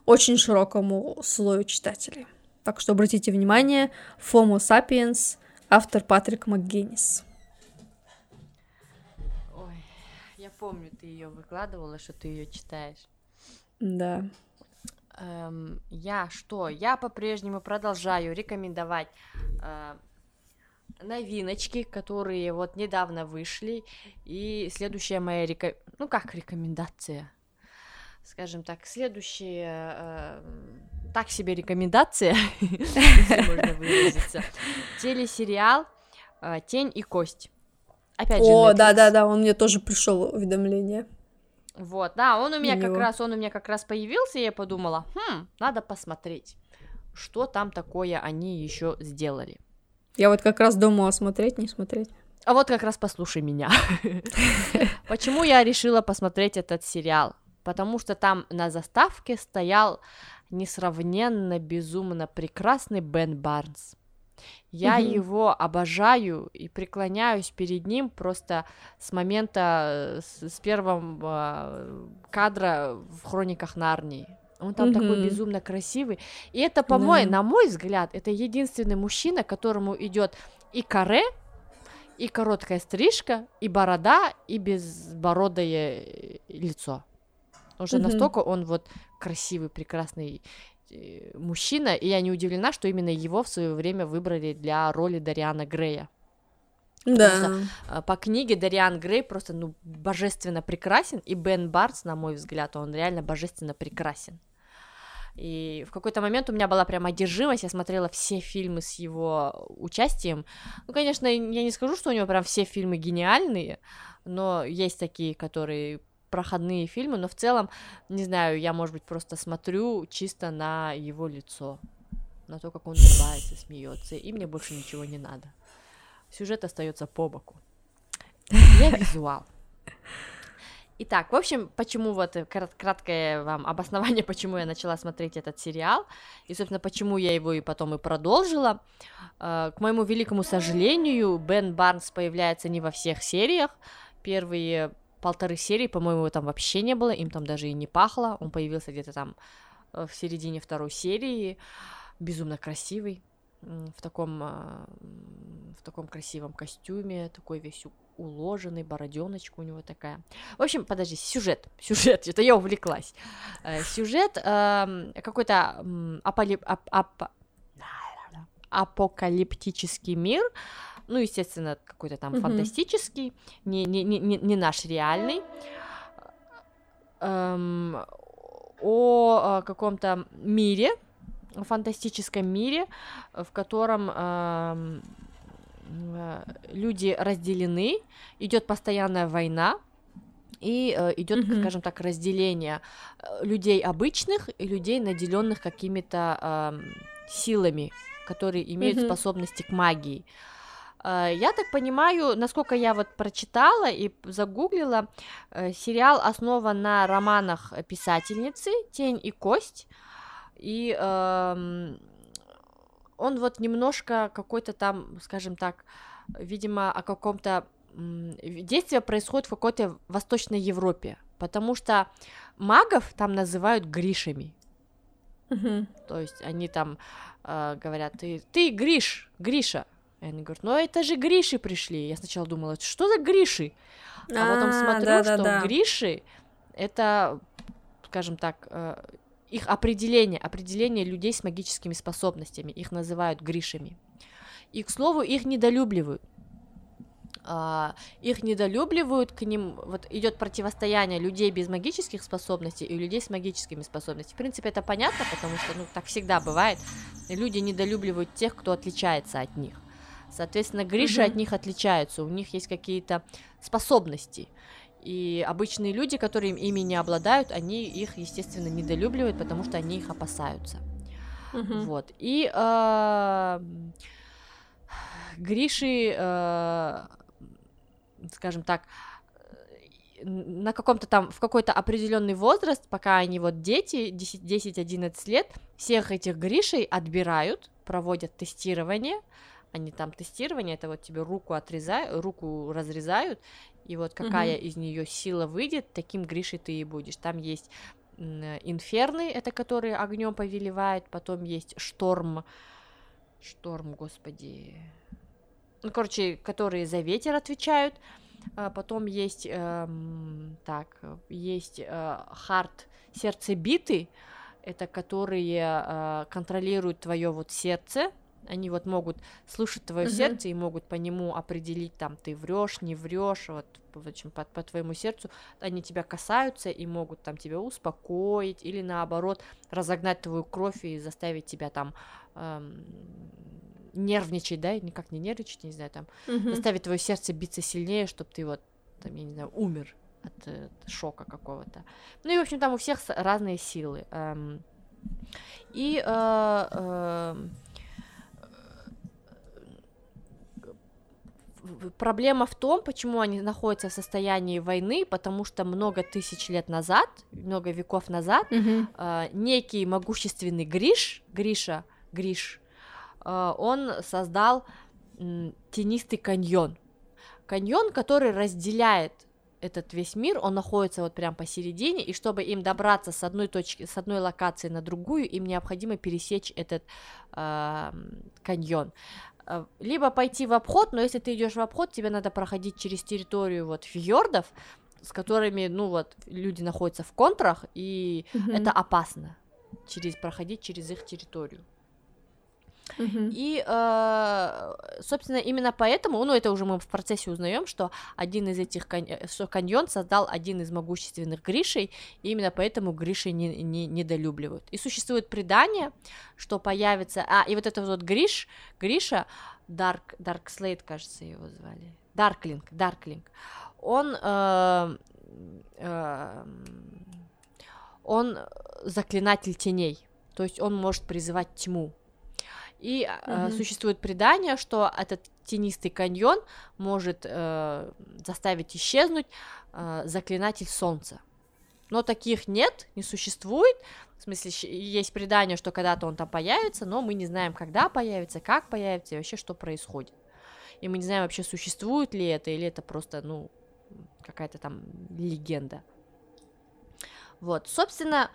очень широкому слою читателей. Так что обратите внимание, Homo sapiens, автор Патрик МакГеннис. Ой, я помню, ты ее выкладывала, что ты ее читаешь. Да. Эм, я что? Я по-прежнему продолжаю рекомендовать э, новиночки, которые вот недавно вышли. И следующая моя река... ну как рекомендация? Скажем так, следующая э, так себе рекомендация, можно выразиться. Телесериал э, «Тень и кость». Опять же, О, да-да-да, он мне тоже пришел уведомление. Вот, да, он у меня как раз, он у меня как раз появился, и я подумала, хм, надо посмотреть, что там такое они еще сделали. Я вот как раз думала, смотреть, не смотреть. А вот как раз послушай меня. Почему я решила посмотреть этот сериал? Потому что там на заставке стоял несравненно безумно прекрасный Бен Барнс. Я mm-hmm. его обожаю и преклоняюсь перед ним просто с момента, с, с первого э, кадра в Хрониках Нарнии. Он там mm-hmm. такой безумно красивый. И это, по-моему, mm-hmm. на мой взгляд, это единственный мужчина, которому идет и каре, и короткая стрижка, и борода, и безбородое лицо. Уже mm-hmm. настолько он вот красивый, прекрасный э, мужчина, и я не удивлена, что именно его в свое время выбрали для роли Дариана Грея. Да. Что, по книге Дариан Грей просто ну божественно прекрасен, и Бен Барс, на мой взгляд, он реально божественно прекрасен. И в какой-то момент у меня была прям одержимость, я смотрела все фильмы с его участием. Ну, конечно, я не скажу, что у него прям все фильмы гениальные, но есть такие, которые проходные фильмы, но в целом, не знаю, я, может быть, просто смотрю чисто на его лицо, на то, как он улыбается, смеется, и мне больше ничего не надо. Сюжет остается по боку. Я визуал. Итак, в общем, почему вот э, краткое вам обоснование, почему я начала смотреть этот сериал, и, собственно, почему я его и потом и продолжила. Э, к моему великому сожалению, Бен Барнс появляется не во всех сериях. Первые полторы серии, по-моему, там вообще не было, им там даже и не пахло. Он появился где-то там э, в середине второй серии, безумно красивый, в таком, в таком красивом костюме, такой весь уложенный, бороденочка у него такая. В общем, подожди, сюжет, сюжет, это я увлеклась. Э, сюжет э, какой-то апокалиптический мир, ну, естественно, какой-то там mm-hmm. фантастический, не, не, не, не наш реальный, эм, о, каком-то мире, фантастическом мире, в котором Э, люди разделены, идет постоянная война, и э, идет, mm-hmm. скажем так, разделение э, людей обычных и людей, наделенных какими-то э, силами, которые имеют mm-hmm. способности к магии. Э, я так понимаю, насколько я вот прочитала и загуглила, э, сериал основан на романах писательницы «Тень и кость», и э, он вот немножко какой-то там, скажем так, видимо, о каком-то действие происходит в какой-то Восточной Европе, потому что магов там называют Гришами. То есть они там э, говорят, ты, ты Гриш, Гриша. И они говорят, ну это же Гриши пришли. Я сначала думала, что за Гриши? А, а потом смотрю, да, что да, да. Гриши это, скажем так, э, их определение, определение людей с магическими способностями, их называют гришами. И, к слову, их недолюбливают. Uh, их недолюбливают, к ним вот идет противостояние людей без магических способностей и людей с магическими способностями. В принципе, это понятно, потому что, ну, так всегда бывает. Люди недолюбливают тех, кто отличается от них. Соответственно, Гриши mm-hmm. от них отличаются, у них есть какие-то способности. И обычные люди, которые ими не обладают, они их, естественно, недолюбливают, потому что они их опасаются. Uh-huh. Вот. И э, Гриши, э, скажем так, на каком-то там, в какой-то определенный возраст, пока они вот дети, 10-11 лет, всех этих Гришей отбирают, проводят тестирование, они там тестирование, это вот тебе руку отрезают, руку разрезают, и вот какая угу. из нее сила выйдет, таким Гришей ты и будешь. Там есть инферны, это которые огнем повелевают, потом есть шторм, шторм, господи, ну, короче, которые за ветер отвечают, а потом есть, эм, так, есть э, хард сердцебиты, это которые э, контролируют твое вот сердце, они вот могут слушать твое uh-huh. сердце и могут по нему определить, там, ты врешь, не врешь, вот, в общем, по, по твоему сердцу, они тебя касаются и могут там тебя успокоить или наоборот разогнать твою кровь и заставить тебя там эм, нервничать, да, никак не нервничать, не знаю, там, uh-huh. заставить твое сердце биться сильнее, чтобы ты вот, там, я не знаю, умер от, от шока какого-то. Ну и, в общем, там у всех разные силы. Эм, и э, э, проблема в том, почему они находятся в состоянии войны, потому что много тысяч лет назад, много веков назад, mm-hmm. э, некий могущественный Гриш, Гриша, Гриш, э, он создал э, тенистый каньон, каньон, который разделяет этот весь мир, он находится вот прям посередине, и чтобы им добраться с одной точки, с одной локации на другую, им необходимо пересечь этот э, каньон. Э, либо пойти в обход, но если ты идешь в обход, тебе надо проходить через территорию вот фьордов, с которыми, ну вот, люди находятся в контрах, и mm-hmm. это опасно через проходить через их территорию. И, э, собственно, именно поэтому, ну, это уже мы в процессе узнаем, что один из этих, кань... что каньон создал один из могущественных Гришей, и именно поэтому Гриши не, не, недолюбливают. И существует предание, что появится... А, и вот это вот Гриш, Гриша, Дарк, Дарк Слейд, кажется, его звали, Дарклинг, Дарклинг, он... Э, э, он заклинатель теней, то есть он может призывать тьму, И э, существует предание, что этот тенистый каньон может э, заставить исчезнуть э, заклинатель солнца. Но таких нет, не существует. В смысле, есть предание, что когда-то он там появится, но мы не знаем, когда появится, как появится и вообще что происходит. И мы не знаем вообще, существует ли это, или это просто, ну, какая-то там легенда. Вот, собственно,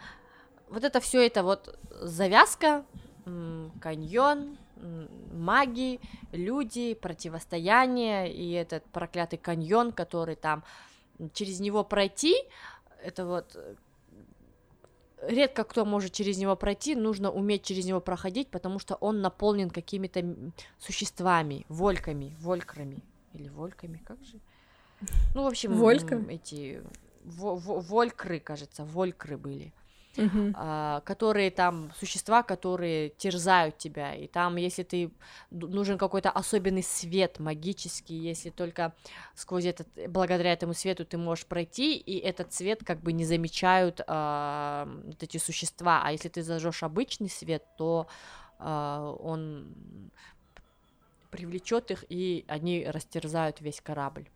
вот это все это вот завязка, каньон, маги, люди, противостояние и этот проклятый каньон, который там через него пройти, это вот э, редко кто может через него пройти, нужно уметь через него проходить, потому что он наполнен какими-то существами, вольками, волькрами или вольками, как же? Ну, в общем, Волька? эти волькры, кажется, волькры были угу. а, которые там существа, которые терзают тебя, и там, если ты нужен какой-то особенный свет магический, если только сквозь этот, благодаря этому свету ты можешь пройти, и этот свет как бы не замечают а, вот эти существа, а если ты зажжешь обычный свет, то а, он привлечет их, и они растерзают весь корабль.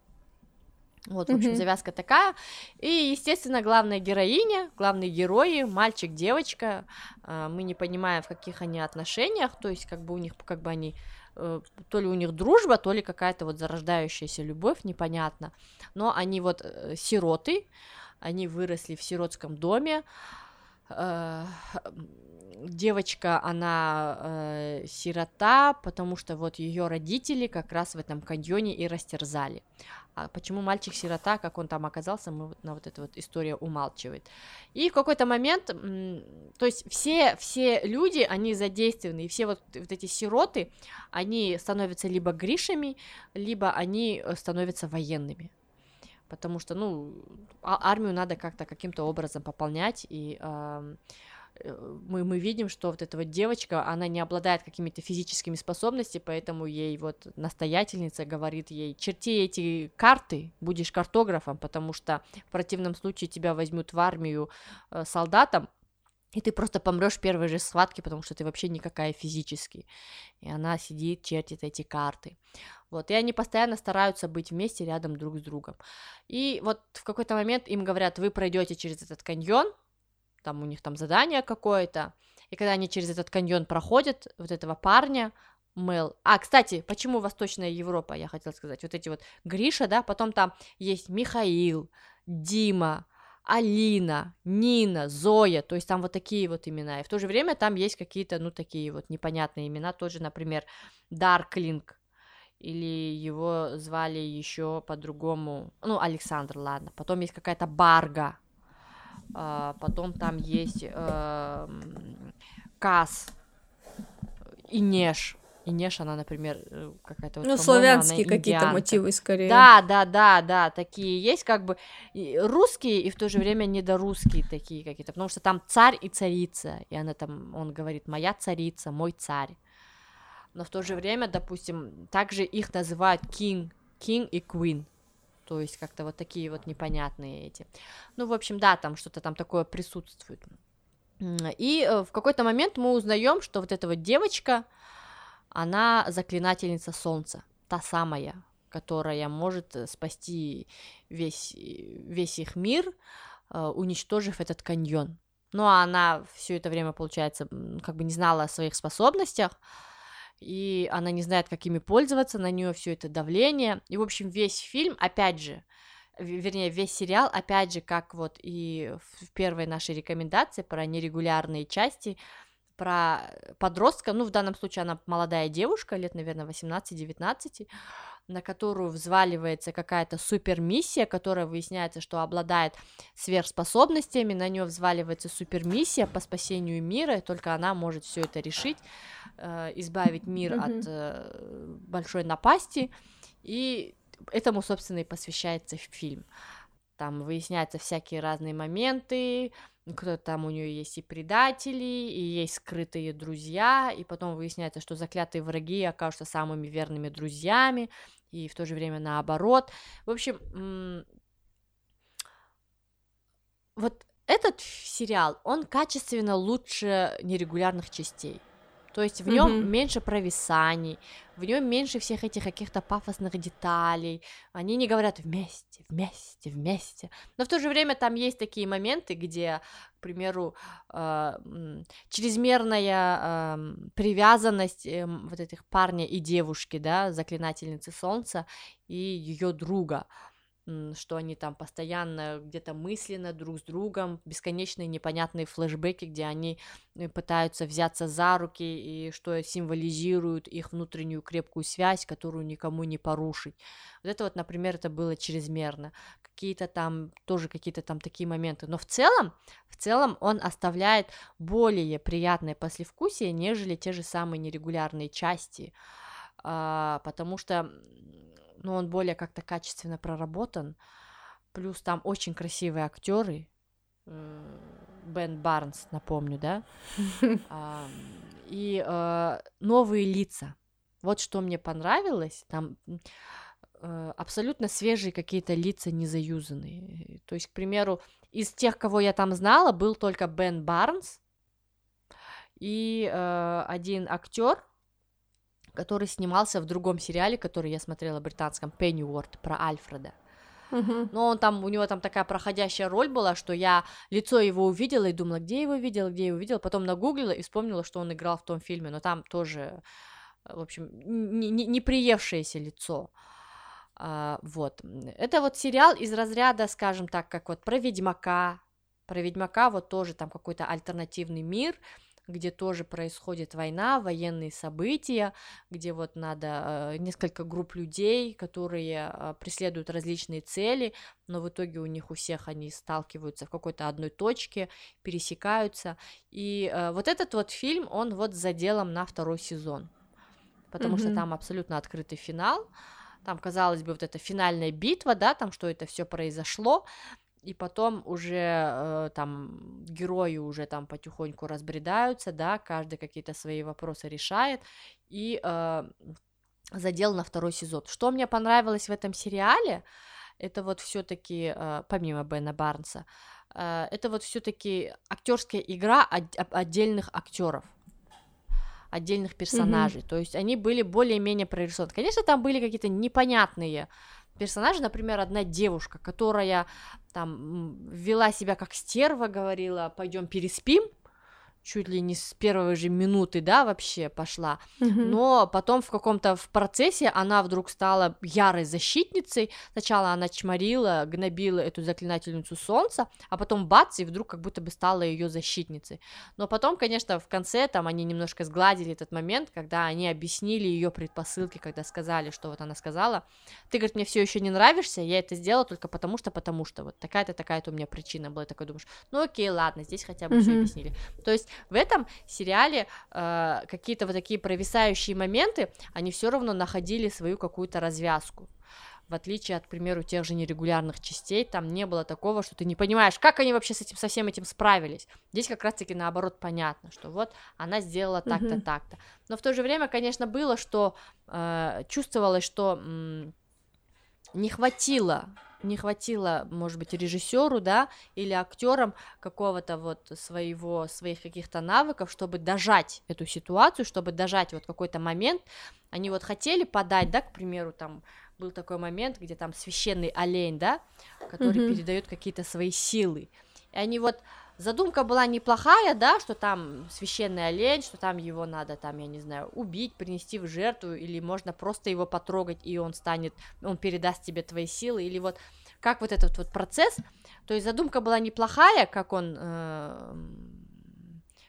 Вот, в общем, mm-hmm. завязка такая. И, естественно, главная героиня, главные герои, мальчик, девочка. А, мы не понимаем, в каких они отношениях, то есть, как бы у них, как бы они э, то ли у них дружба, то ли какая-то вот зарождающаяся любовь, непонятно. Но они вот э, сироты, они выросли в сиротском доме. Э, девочка, она сирота, потому что вот ее родители как раз в этом каньоне и растерзали. А почему мальчик сирота, как он там оказался, мы на вот эту вот история умалчивает. И в какой-то момент, то есть все, все люди, они задействованы, и все вот, вот эти сироты, они становятся либо Гришами, либо они э, становятся военными потому что, ну, а, армию надо как-то каким-то образом пополнять, и Э, мы, мы видим, что вот эта вот девочка, она не обладает какими-то физическими способностями, поэтому ей вот настоятельница говорит ей, черти эти карты, будешь картографом, потому что в противном случае тебя возьмут в армию э, солдатом, и ты просто помрешь в первой же схватке, потому что ты вообще никакая физически. И она сидит, чертит эти карты. Вот, и они постоянно стараются быть вместе рядом друг с другом. И вот в какой-то момент им говорят, вы пройдете через этот каньон, там у них там задание какое-то, и когда они через этот каньон проходят, вот этого парня, Мэл. А, кстати, почему Восточная Европа, я хотела сказать, вот эти вот Гриша, да, потом там есть Михаил, Дима, Алина, Нина, Зоя, то есть там вот такие вот имена, и в то же время там есть какие-то, ну, такие вот непонятные имена, тоже, например, Дарклинг, или его звали еще по-другому, ну, Александр, ладно, потом есть какая-то Барга, а, потом там есть э, Кас, Инеш, Инеш, она, например, э, какая-то вот, Ну, славянские какие-то мотивы скорее. Да, да, да, да, такие есть, как бы русские и в то же время недорусские такие какие-то, потому что там царь и царица, и она там, он говорит, моя царица, мой царь. Но в то же время, допустим, также их называют king, king и queen, то есть как-то вот такие вот непонятные эти. Ну, в общем, да, там что-то там такое присутствует. И э, в какой-то момент мы узнаем, что вот эта вот девочка, она заклинательница солнца, та самая, которая может э, спасти весь, весь их мир, э, уничтожив этот каньон. Ну, а она все это время, получается, как бы не знала о своих способностях, и она не знает, какими пользоваться, на нее все это давление. И, в общем, весь фильм, опять же, вернее, весь сериал, опять же, как вот и в первой нашей рекомендации про нерегулярные части, про подростка, ну, в данном случае она молодая девушка, лет, наверное, 18-19, на которую взваливается какая-то супермиссия, которая выясняется, что обладает сверхспособностями, на нее взваливается супермиссия по спасению мира, и только она может все это решить, э, избавить мир mm-hmm. от э, большой напасти, и этому, собственно, и посвящается фильм. Там выясняются всякие разные моменты, кто там у нее есть и предатели, и есть скрытые друзья, и потом выясняется, что заклятые враги окажутся самыми верными друзьями, и в то же время наоборот. В общем, вот этот сериал, он качественно лучше нерегулярных частей. То есть в нем mm-hmm. меньше провисаний, в нем меньше всех этих каких-то пафосных деталей. Они не говорят вместе, вместе, вместе. Но в то же время там есть такие моменты, где, к примеру, э, чрезмерная э, привязанность э, вот этих парня и девушки, да, заклинательницы солнца и ее друга что они там постоянно где-то мысленно друг с другом, бесконечные непонятные флешбеки, где они э, пытаются взяться за руки и что символизирует их внутреннюю крепкую связь, которую никому не порушить. Вот это вот, например, это было чрезмерно. Какие-то там, тоже какие-то там такие моменты. Но в целом, в целом он оставляет более приятное послевкусие, нежели те же самые нерегулярные части, а, потому что но он более как-то качественно проработан. Плюс там очень красивые актеры. Бен Барнс, напомню, да? И э, новые лица. Вот что мне понравилось. Там э, абсолютно свежие какие-то лица, не заюзанные. То есть, к примеру, из тех, кого я там знала, был только Бен Барнс и э, один актер, который снимался в другом сериале, который я смотрела британском, Пенниуорт, про Альфреда. Uh-huh. Но он там, у него там такая проходящая роль была, что я лицо его увидела и думала, где его видела, где его видела, потом нагуглила и вспомнила, что он играл в том фильме, но там тоже, в общем, не, не, не приевшееся лицо. А, вот. Это вот сериал из разряда, скажем так, как вот про Ведьмака, про Ведьмака вот тоже там какой-то альтернативный мир, где тоже происходит война, военные события, где вот надо э, несколько групп людей, которые э, преследуют различные цели, но в итоге у них у всех они сталкиваются в какой-то одной точке, пересекаются. И э, вот этот вот фильм, он вот заделом на второй сезон, потому mm-hmm. что там абсолютно открытый финал. Там, казалось бы, вот эта финальная битва, да, там, что это все произошло, и потом уже э, там герои уже там потихоньку разбредаются, да, каждый какие-то свои вопросы решает, и э, задел на второй сезон. Что мне понравилось в этом сериале, это вот все-таки, э, помимо Бена Барнса, э, это вот все-таки актерская игра от, отдельных актеров отдельных персонажей, mm-hmm. то есть они были более-менее прорисованы. Конечно, там были какие-то непонятные персонажи, например, одна девушка, которая там вела себя как стерва, говорила, пойдем переспим, чуть ли не с первой же минуты, да, вообще пошла, mm-hmm. но потом в каком-то в процессе она вдруг стала ярой защитницей, сначала она чморила, гнобила эту заклинательницу солнца, а потом бац, и вдруг как будто бы стала ее защитницей, но потом, конечно, в конце там они немножко сгладили этот момент, когда они объяснили ее предпосылки, когда сказали, что вот она сказала, ты, говорит, мне все еще не нравишься, я это сделала только потому что, потому что, вот такая-то, такая-то у меня причина была, такой думаешь, ну окей, ладно, здесь хотя бы mm-hmm. все объяснили, то есть в этом сериале э, какие-то вот такие провисающие моменты, они все равно находили свою какую-то развязку. В отличие от, к примеру, тех же нерегулярных частей, там не было такого, что ты не понимаешь, как они вообще с этим, со всем этим справились. Здесь как раз-таки наоборот понятно, что вот она сделала так-то, mm-hmm. так-то. Но в то же время, конечно, было, что э, чувствовалось, что э, не хватило не хватило, может быть, режиссеру, да, или актерам какого-то вот своего, своих каких-то навыков, чтобы дожать эту ситуацию, чтобы дожать вот какой-то момент. Они вот хотели подать, да, к примеру, там был такой момент, где там священный олень, да, который mm-hmm. передает какие-то свои силы. И они вот задумка была неплохая, да, что там священный олень, что там его надо, там, я не знаю, убить, принести в жертву, или можно просто его потрогать, и он станет, он передаст тебе твои силы, или вот как вот этот вот процесс, то есть задумка была неплохая, как он, э,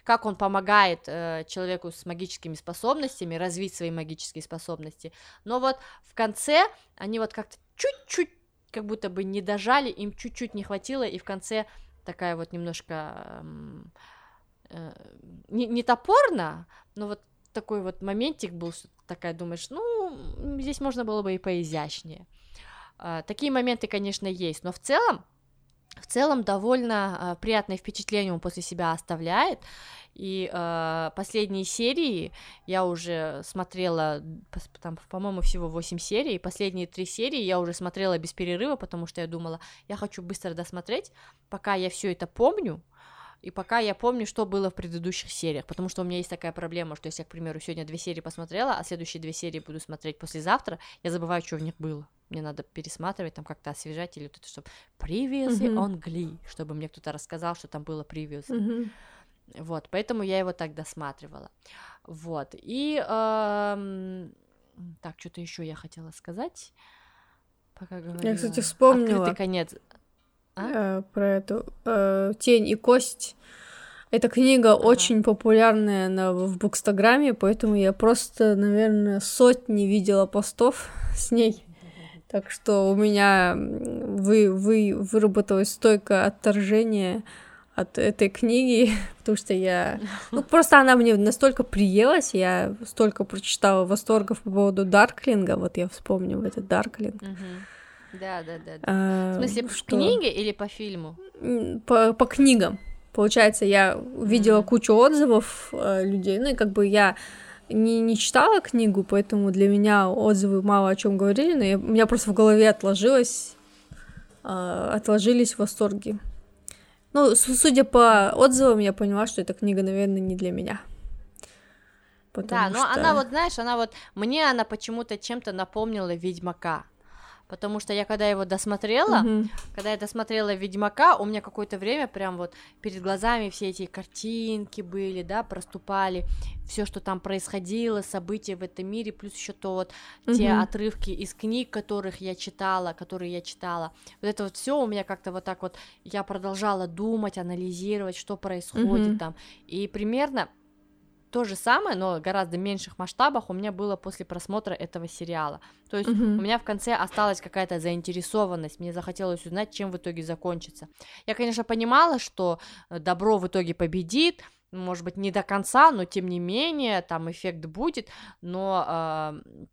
как он помогает э, человеку с магическими способностями развить свои магические способности, но вот в конце они вот как-то чуть-чуть как будто бы не дожали, им чуть-чуть не хватило, и в конце такая вот немножко э, не, не топорно, но вот такой вот моментик был, такая думаешь, ну, здесь можно было бы и поизящнее. Э, такие моменты, конечно, есть, но в целом, в целом довольно э, приятное впечатление он после себя оставляет. И э, последние серии я уже смотрела, там, по-моему, всего 8 серий. Последние три серии я уже смотрела без перерыва, потому что я думала, я хочу быстро досмотреть, пока я все это помню. И пока я помню, что было в предыдущих сериях, потому что у меня есть такая проблема, что если я, к примеру, сегодня две серии посмотрела, а следующие две серии буду смотреть послезавтра, я забываю, что в них было. Мне надо пересматривать, там как-то освежать, или вот это, чтобы previously mm-hmm. on Glee, чтобы мне кто-то рассказал, что там было previously. Mm-hmm. Вот, поэтому я его так досматривала. Вот, и... Эм... Так, что-то еще я хотела сказать, пока говорила. Я, кстати, вспомнила. Открытый конец. А? Э, про эту э, «Тень и кость». Эта книга ага. очень популярная на, в Букстаграме, поэтому я просто, наверное, сотни видела постов с ней. Так что у меня вы, вы, выработалось стойкое отторжение от этой книги, потому что я... Ну, просто она мне настолько приелась, я столько прочитала восторгов по поводу Дарклинга, вот я вспомнила этот Дарклинг. Угу. Да, да, да. А, в смысле, что... по книге или по фильму? По, по книгам. Получается, я видела mm-hmm. кучу отзывов э, людей, ну и как бы я не, не читала книгу, поэтому для меня отзывы мало о чем говорили, но я, у меня просто в голове отложилось, э, отложились восторги. Ну, судя по отзывам, я поняла, что эта книга, наверное, не для меня. да, но что... она вот, знаешь, она вот, мне она почему-то чем-то напомнила Ведьмака потому что я когда его досмотрела, mm-hmm. когда я досмотрела Ведьмака, у меня какое-то время прям вот перед глазами все эти картинки были, да, проступали, все, что там происходило, события в этом мире, плюс еще то вот mm-hmm. те отрывки из книг, которых я читала, которые я читала, вот это вот все у меня как-то вот так вот, я продолжала думать, анализировать, что происходит mm-hmm. там, и примерно то же самое, но гораздо меньших масштабах у меня было после просмотра этого сериала. То есть mm-hmm. у меня в конце осталась какая-то заинтересованность, мне захотелось узнать, чем в итоге закончится. Я, конечно, понимала, что э, добро в итоге победит, может быть, не до конца, но тем не менее, там эффект будет, но э,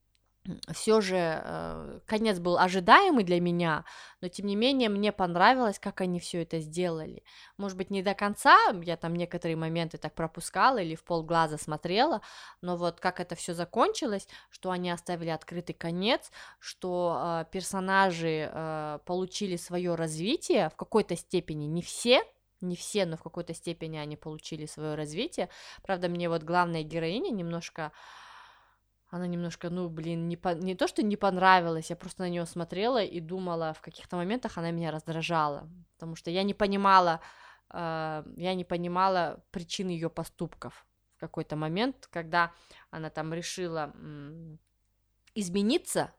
все же э, конец был ожидаемый для меня, но тем не менее мне понравилось, как они все это сделали. Может быть, не до конца, я там некоторые моменты так пропускала или в полглаза смотрела, но вот как это все закончилось, что они оставили открытый конец, что э, персонажи э, получили свое развитие в какой-то степени, не все, не все, но в какой-то степени они получили свое развитие. Правда, мне вот главная героиня немножко она немножко, ну, блин, не, по... не то, что не понравилась, я просто на нее смотрела и думала, в каких-то моментах она меня раздражала, потому что я не понимала, э, я не понимала причин ее поступков в какой-то момент, когда она там решила м- измениться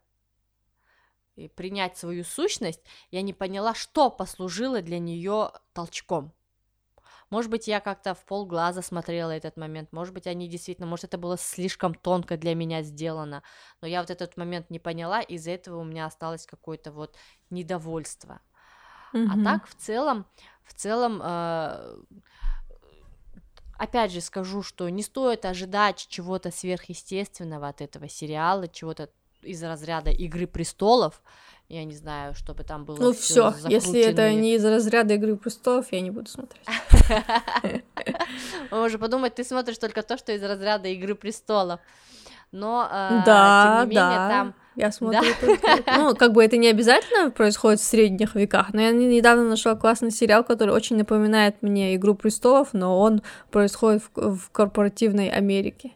и принять свою сущность, я не поняла, что послужило для нее толчком. Может быть, я как-то в полглаза смотрела этот момент, может быть, они действительно, может, это было слишком тонко для меня сделано, но я вот этот момент не поняла, из-за этого у меня осталось какое-то вот недовольство. Mm-hmm. А так, в целом, в целом, э, опять же скажу, что не стоит ожидать чего-то сверхъестественного от этого сериала, чего-то из разряда Игры престолов я не знаю, чтобы там было. Ну все, если это не из разряда Игры престолов, я не буду смотреть. Можно подумать, ты смотришь только то, что из разряда Игры престолов. Но э, да, да. там я смотрю да? только... Ну, как бы это не обязательно происходит в средних веках, но я недавно нашла классный сериал, который очень напоминает мне Игру престолов, но он происходит в, в корпоративной Америке.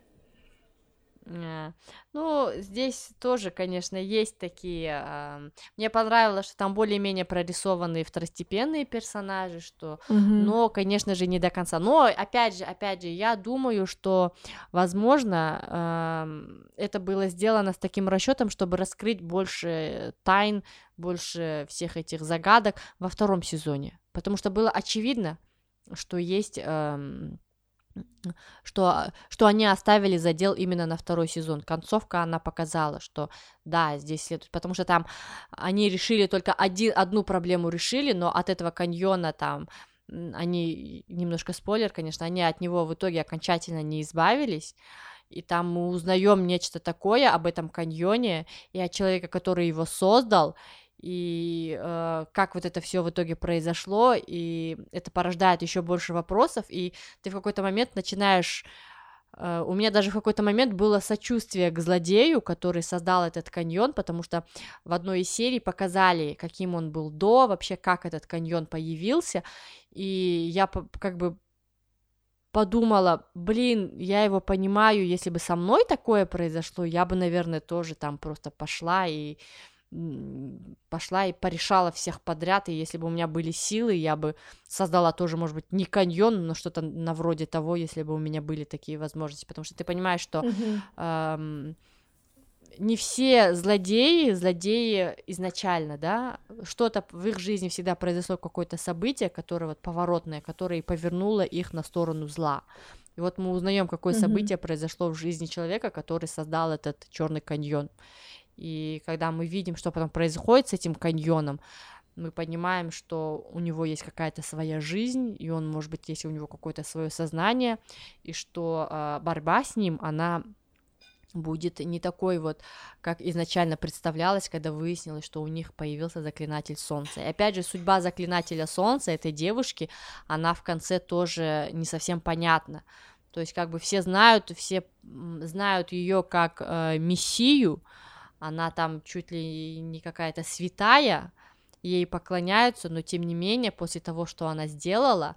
Ну, здесь тоже, конечно, есть такие... Э, мне понравилось, что там более-менее прорисованные второстепенные персонажи, что... Mm-hmm. Но, конечно же, не до конца. Но, опять же, опять же, я думаю, что, возможно, э, это было сделано с таким расчетом, чтобы раскрыть больше тайн, больше всех этих загадок во втором сезоне. Потому что было очевидно, что есть... Э, что, что они оставили задел именно на второй сезон. Концовка она показала, что да, здесь следует, потому что там они решили только один, одну проблему решили, но от этого каньона там они, немножко спойлер, конечно, они от него в итоге окончательно не избавились, и там мы узнаем нечто такое об этом каньоне и от человека, который его создал, и э, как вот это все в итоге произошло, и это порождает еще больше вопросов, и ты в какой-то момент начинаешь Uh, у меня даже в какой-то момент было сочувствие к злодею, который создал этот каньон, потому что в одной из серий показали, каким он был до, вообще как этот каньон появился, и я как бы подумала, блин, я его понимаю, если бы со мной такое произошло, я бы, наверное, тоже там просто пошла и пошла и порешала всех подряд, и если бы у меня были силы, я бы создала тоже, может быть, не каньон, но что-то на вроде того, если бы у меня были такие возможности, потому что ты понимаешь, что mm-hmm. эм, не все злодеи, злодеи изначально, да, что-то в их жизни всегда произошло какое-то событие, которое вот поворотное, которое повернуло их на сторону зла. И вот мы узнаем, какое mm-hmm. событие произошло в жизни человека, который создал этот черный каньон. И когда мы видим, что потом происходит с этим каньоном, мы понимаем, что у него есть какая-то своя жизнь, и он, может быть, есть у него какое-то свое сознание, и что э, борьба с ним, она будет не такой вот, как изначально представлялось, когда выяснилось, что у них появился заклинатель солнца. И опять же, судьба заклинателя солнца, этой девушки, она в конце тоже не совсем понятна. То есть как бы все знают, все знают ее как э, мессию, она там чуть ли не какая-то святая, ей поклоняются, но тем не менее, после того, что она сделала,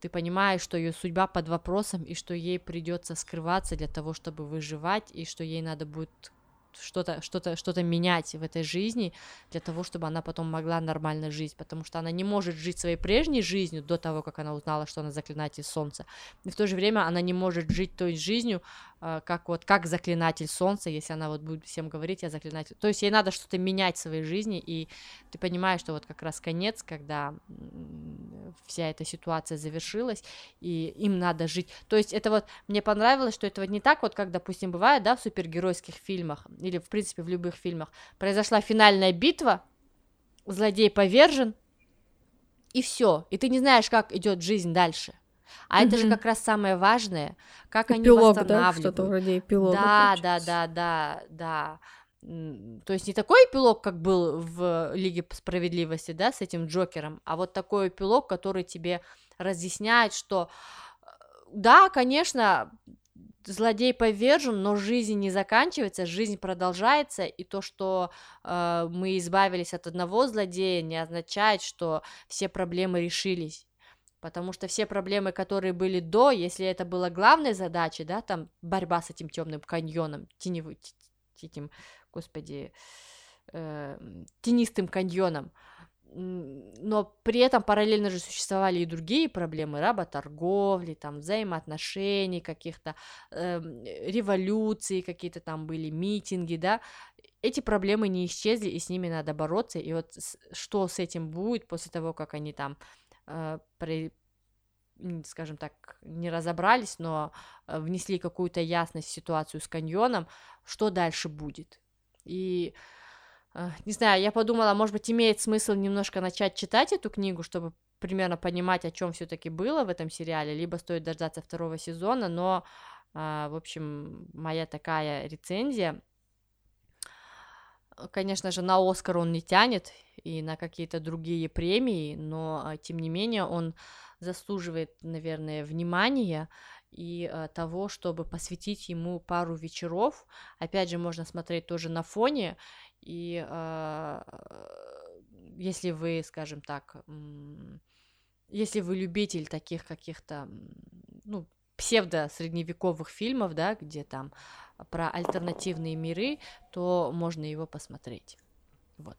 ты понимаешь, что ее судьба под вопросом, и что ей придется скрываться для того, чтобы выживать, и что ей надо будет что-то что-то что-то менять в этой жизни для того, чтобы она потом могла нормально жить, потому что она не может жить своей прежней жизнью до того, как она узнала, что она заклинатель солнца, и в то же время она не может жить той жизнью, а, как вот как заклинатель солнца, если она вот будет всем говорить, я заклинатель, то есть ей надо что-то менять в своей жизни, и ты понимаешь, что вот как раз конец, когда вся эта ситуация завершилась, и им надо жить, то есть это вот мне понравилось, что это вот не так вот, как, допустим, бывает, да, в супергеройских фильмах или, в принципе, в любых фильмах, произошла финальная битва, злодей повержен, и все, и ты не знаешь, как идет жизнь дальше. А mm-hmm. это же как раз самое важное, как эпилог, они восстанавливают. Да, что-то вроде эпилога. Да, да, да, да, да. То есть не такой эпилог, как был в Лиге справедливости, да, с этим Джокером, а вот такой эпилог, который тебе разъясняет, что э, да, конечно, злодей повержен, но жизнь не заканчивается, жизнь продолжается, и то, что э, мы избавились от одного злодея, не означает, что все проблемы решились. Потому что все проблемы, которые были до, если это была главной задачей, да, там борьба с этим темным каньоном, теневым, этим, господи, э, тенистым каньоном, но при этом параллельно же существовали и другие проблемы работорговли, там взаимоотношений, каких-то э, революций, какие-то там были митинги, да, эти проблемы не исчезли, и с ними надо бороться, и вот что с этим будет после того, как они там э, при, скажем так, не разобрались, но э, внесли какую-то ясность в ситуацию с каньоном, что дальше будет. И не знаю, я подумала, может быть, имеет смысл немножко начать читать эту книгу, чтобы примерно понимать, о чем все-таки было в этом сериале, либо стоит дождаться второго сезона, но, в общем, моя такая рецензия. Конечно же, на Оскар он не тянет, и на какие-то другие премии, но а, тем не менее он заслуживает, наверное, внимания и э, того, чтобы посвятить ему пару вечеров. Опять же, можно смотреть тоже на фоне, и э, если вы, скажем так, если вы любитель таких каких-то, ну, псевдо-средневековых фильмов, да, где там про альтернативные миры, то можно его посмотреть. Вот.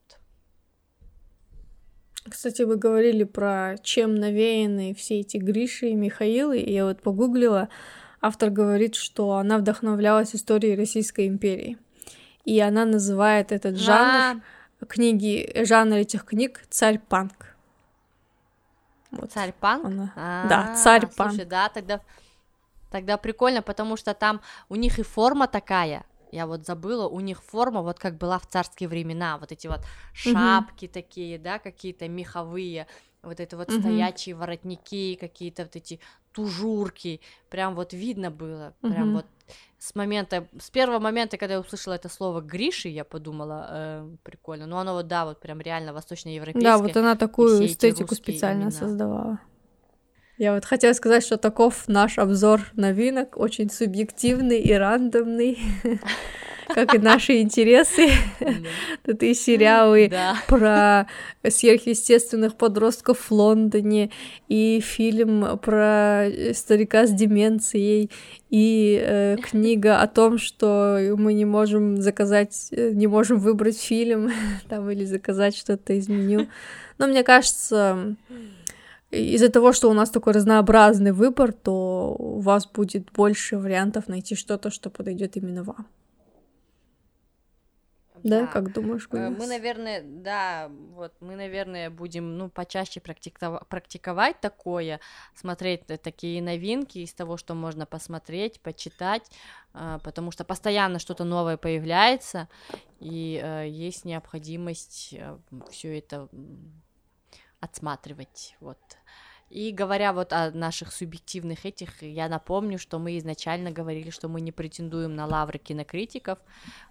Кстати, вы говорили про чем навеяны все эти Гриши и Михаилы, и я вот погуглила, автор говорит, что она вдохновлялась историей Российской империи. И она называет этот жанр а... книги, жанр этих книг «Царь-панк». Вот. Царь-панк? Она... А, да, царь-панк. Слушай, да, тогда, тогда прикольно, потому что там у них и форма такая, я вот забыла, у них форма вот как была в царские времена, вот эти вот шапки mm-hmm. такие, да, какие-то меховые, вот это вот mm-hmm. стоячие воротники, какие-то вот эти тужурки, прям вот видно было, прям вот с момента, с первого момента, когда я услышала это слово Гриши, я подумала, э, прикольно, но оно вот, да, вот прям реально восточноевропейское. Да, вот она такую эстетику специально имена. создавала. Я вот хотела сказать, что таков наш обзор новинок, очень субъективный и рандомный. как и наши интересы. Тут и сериалы про сверхъестественных подростков в Лондоне, и фильм про старика с деменцией, и э, книга о том, что мы не можем заказать, э, не можем выбрать фильм там или заказать что-то из меню. Но мне кажется, из-за того, что у нас такой разнообразный выбор, то у вас будет больше вариантов найти что-то, что подойдет именно вам. Да, да как думаешь, э, Гульнас? Мы, наверное, да, вот, мы, наверное, будем, ну, почаще практиковать, практиковать такое, смотреть такие новинки из того, что можно посмотреть, почитать, э, потому что постоянно что-то новое появляется, и э, есть необходимость все это отсматривать, вот. И говоря вот о наших субъективных этих, я напомню, что мы изначально говорили, что мы не претендуем на лавры кинокритиков,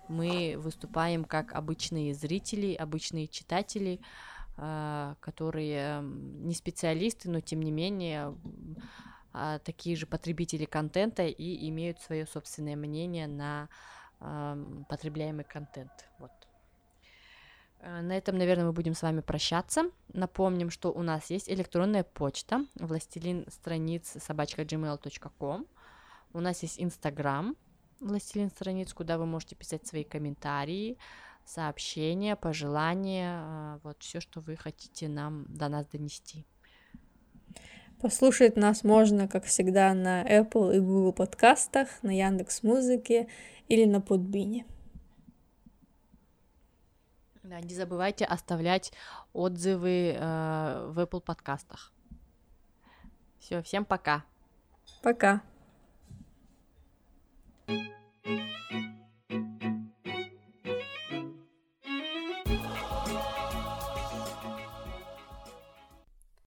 мы выступаем как обычные зрители, обычные читатели, а, которые не специалисты, но тем не менее а, такие же потребители контента и имеют свое собственное мнение на потребляемый контент. Вот. Э, на этом, наверное, мы будем с вами прощаться. Напомним, что у нас есть электронная почта властелин страниц собачка gmail.com. У нас есть Инстаграм властелин страниц, куда вы можете писать свои комментарии, сообщения, пожелания, э, вот все, что вы хотите нам до нас донести. Послушать нас можно, как всегда, на Apple и Google подкастах, на Яндекс Музыке или на Подбине. Да, не забывайте оставлять отзывы э, в Apple подкастах. Все, всем пока. Пока. thank you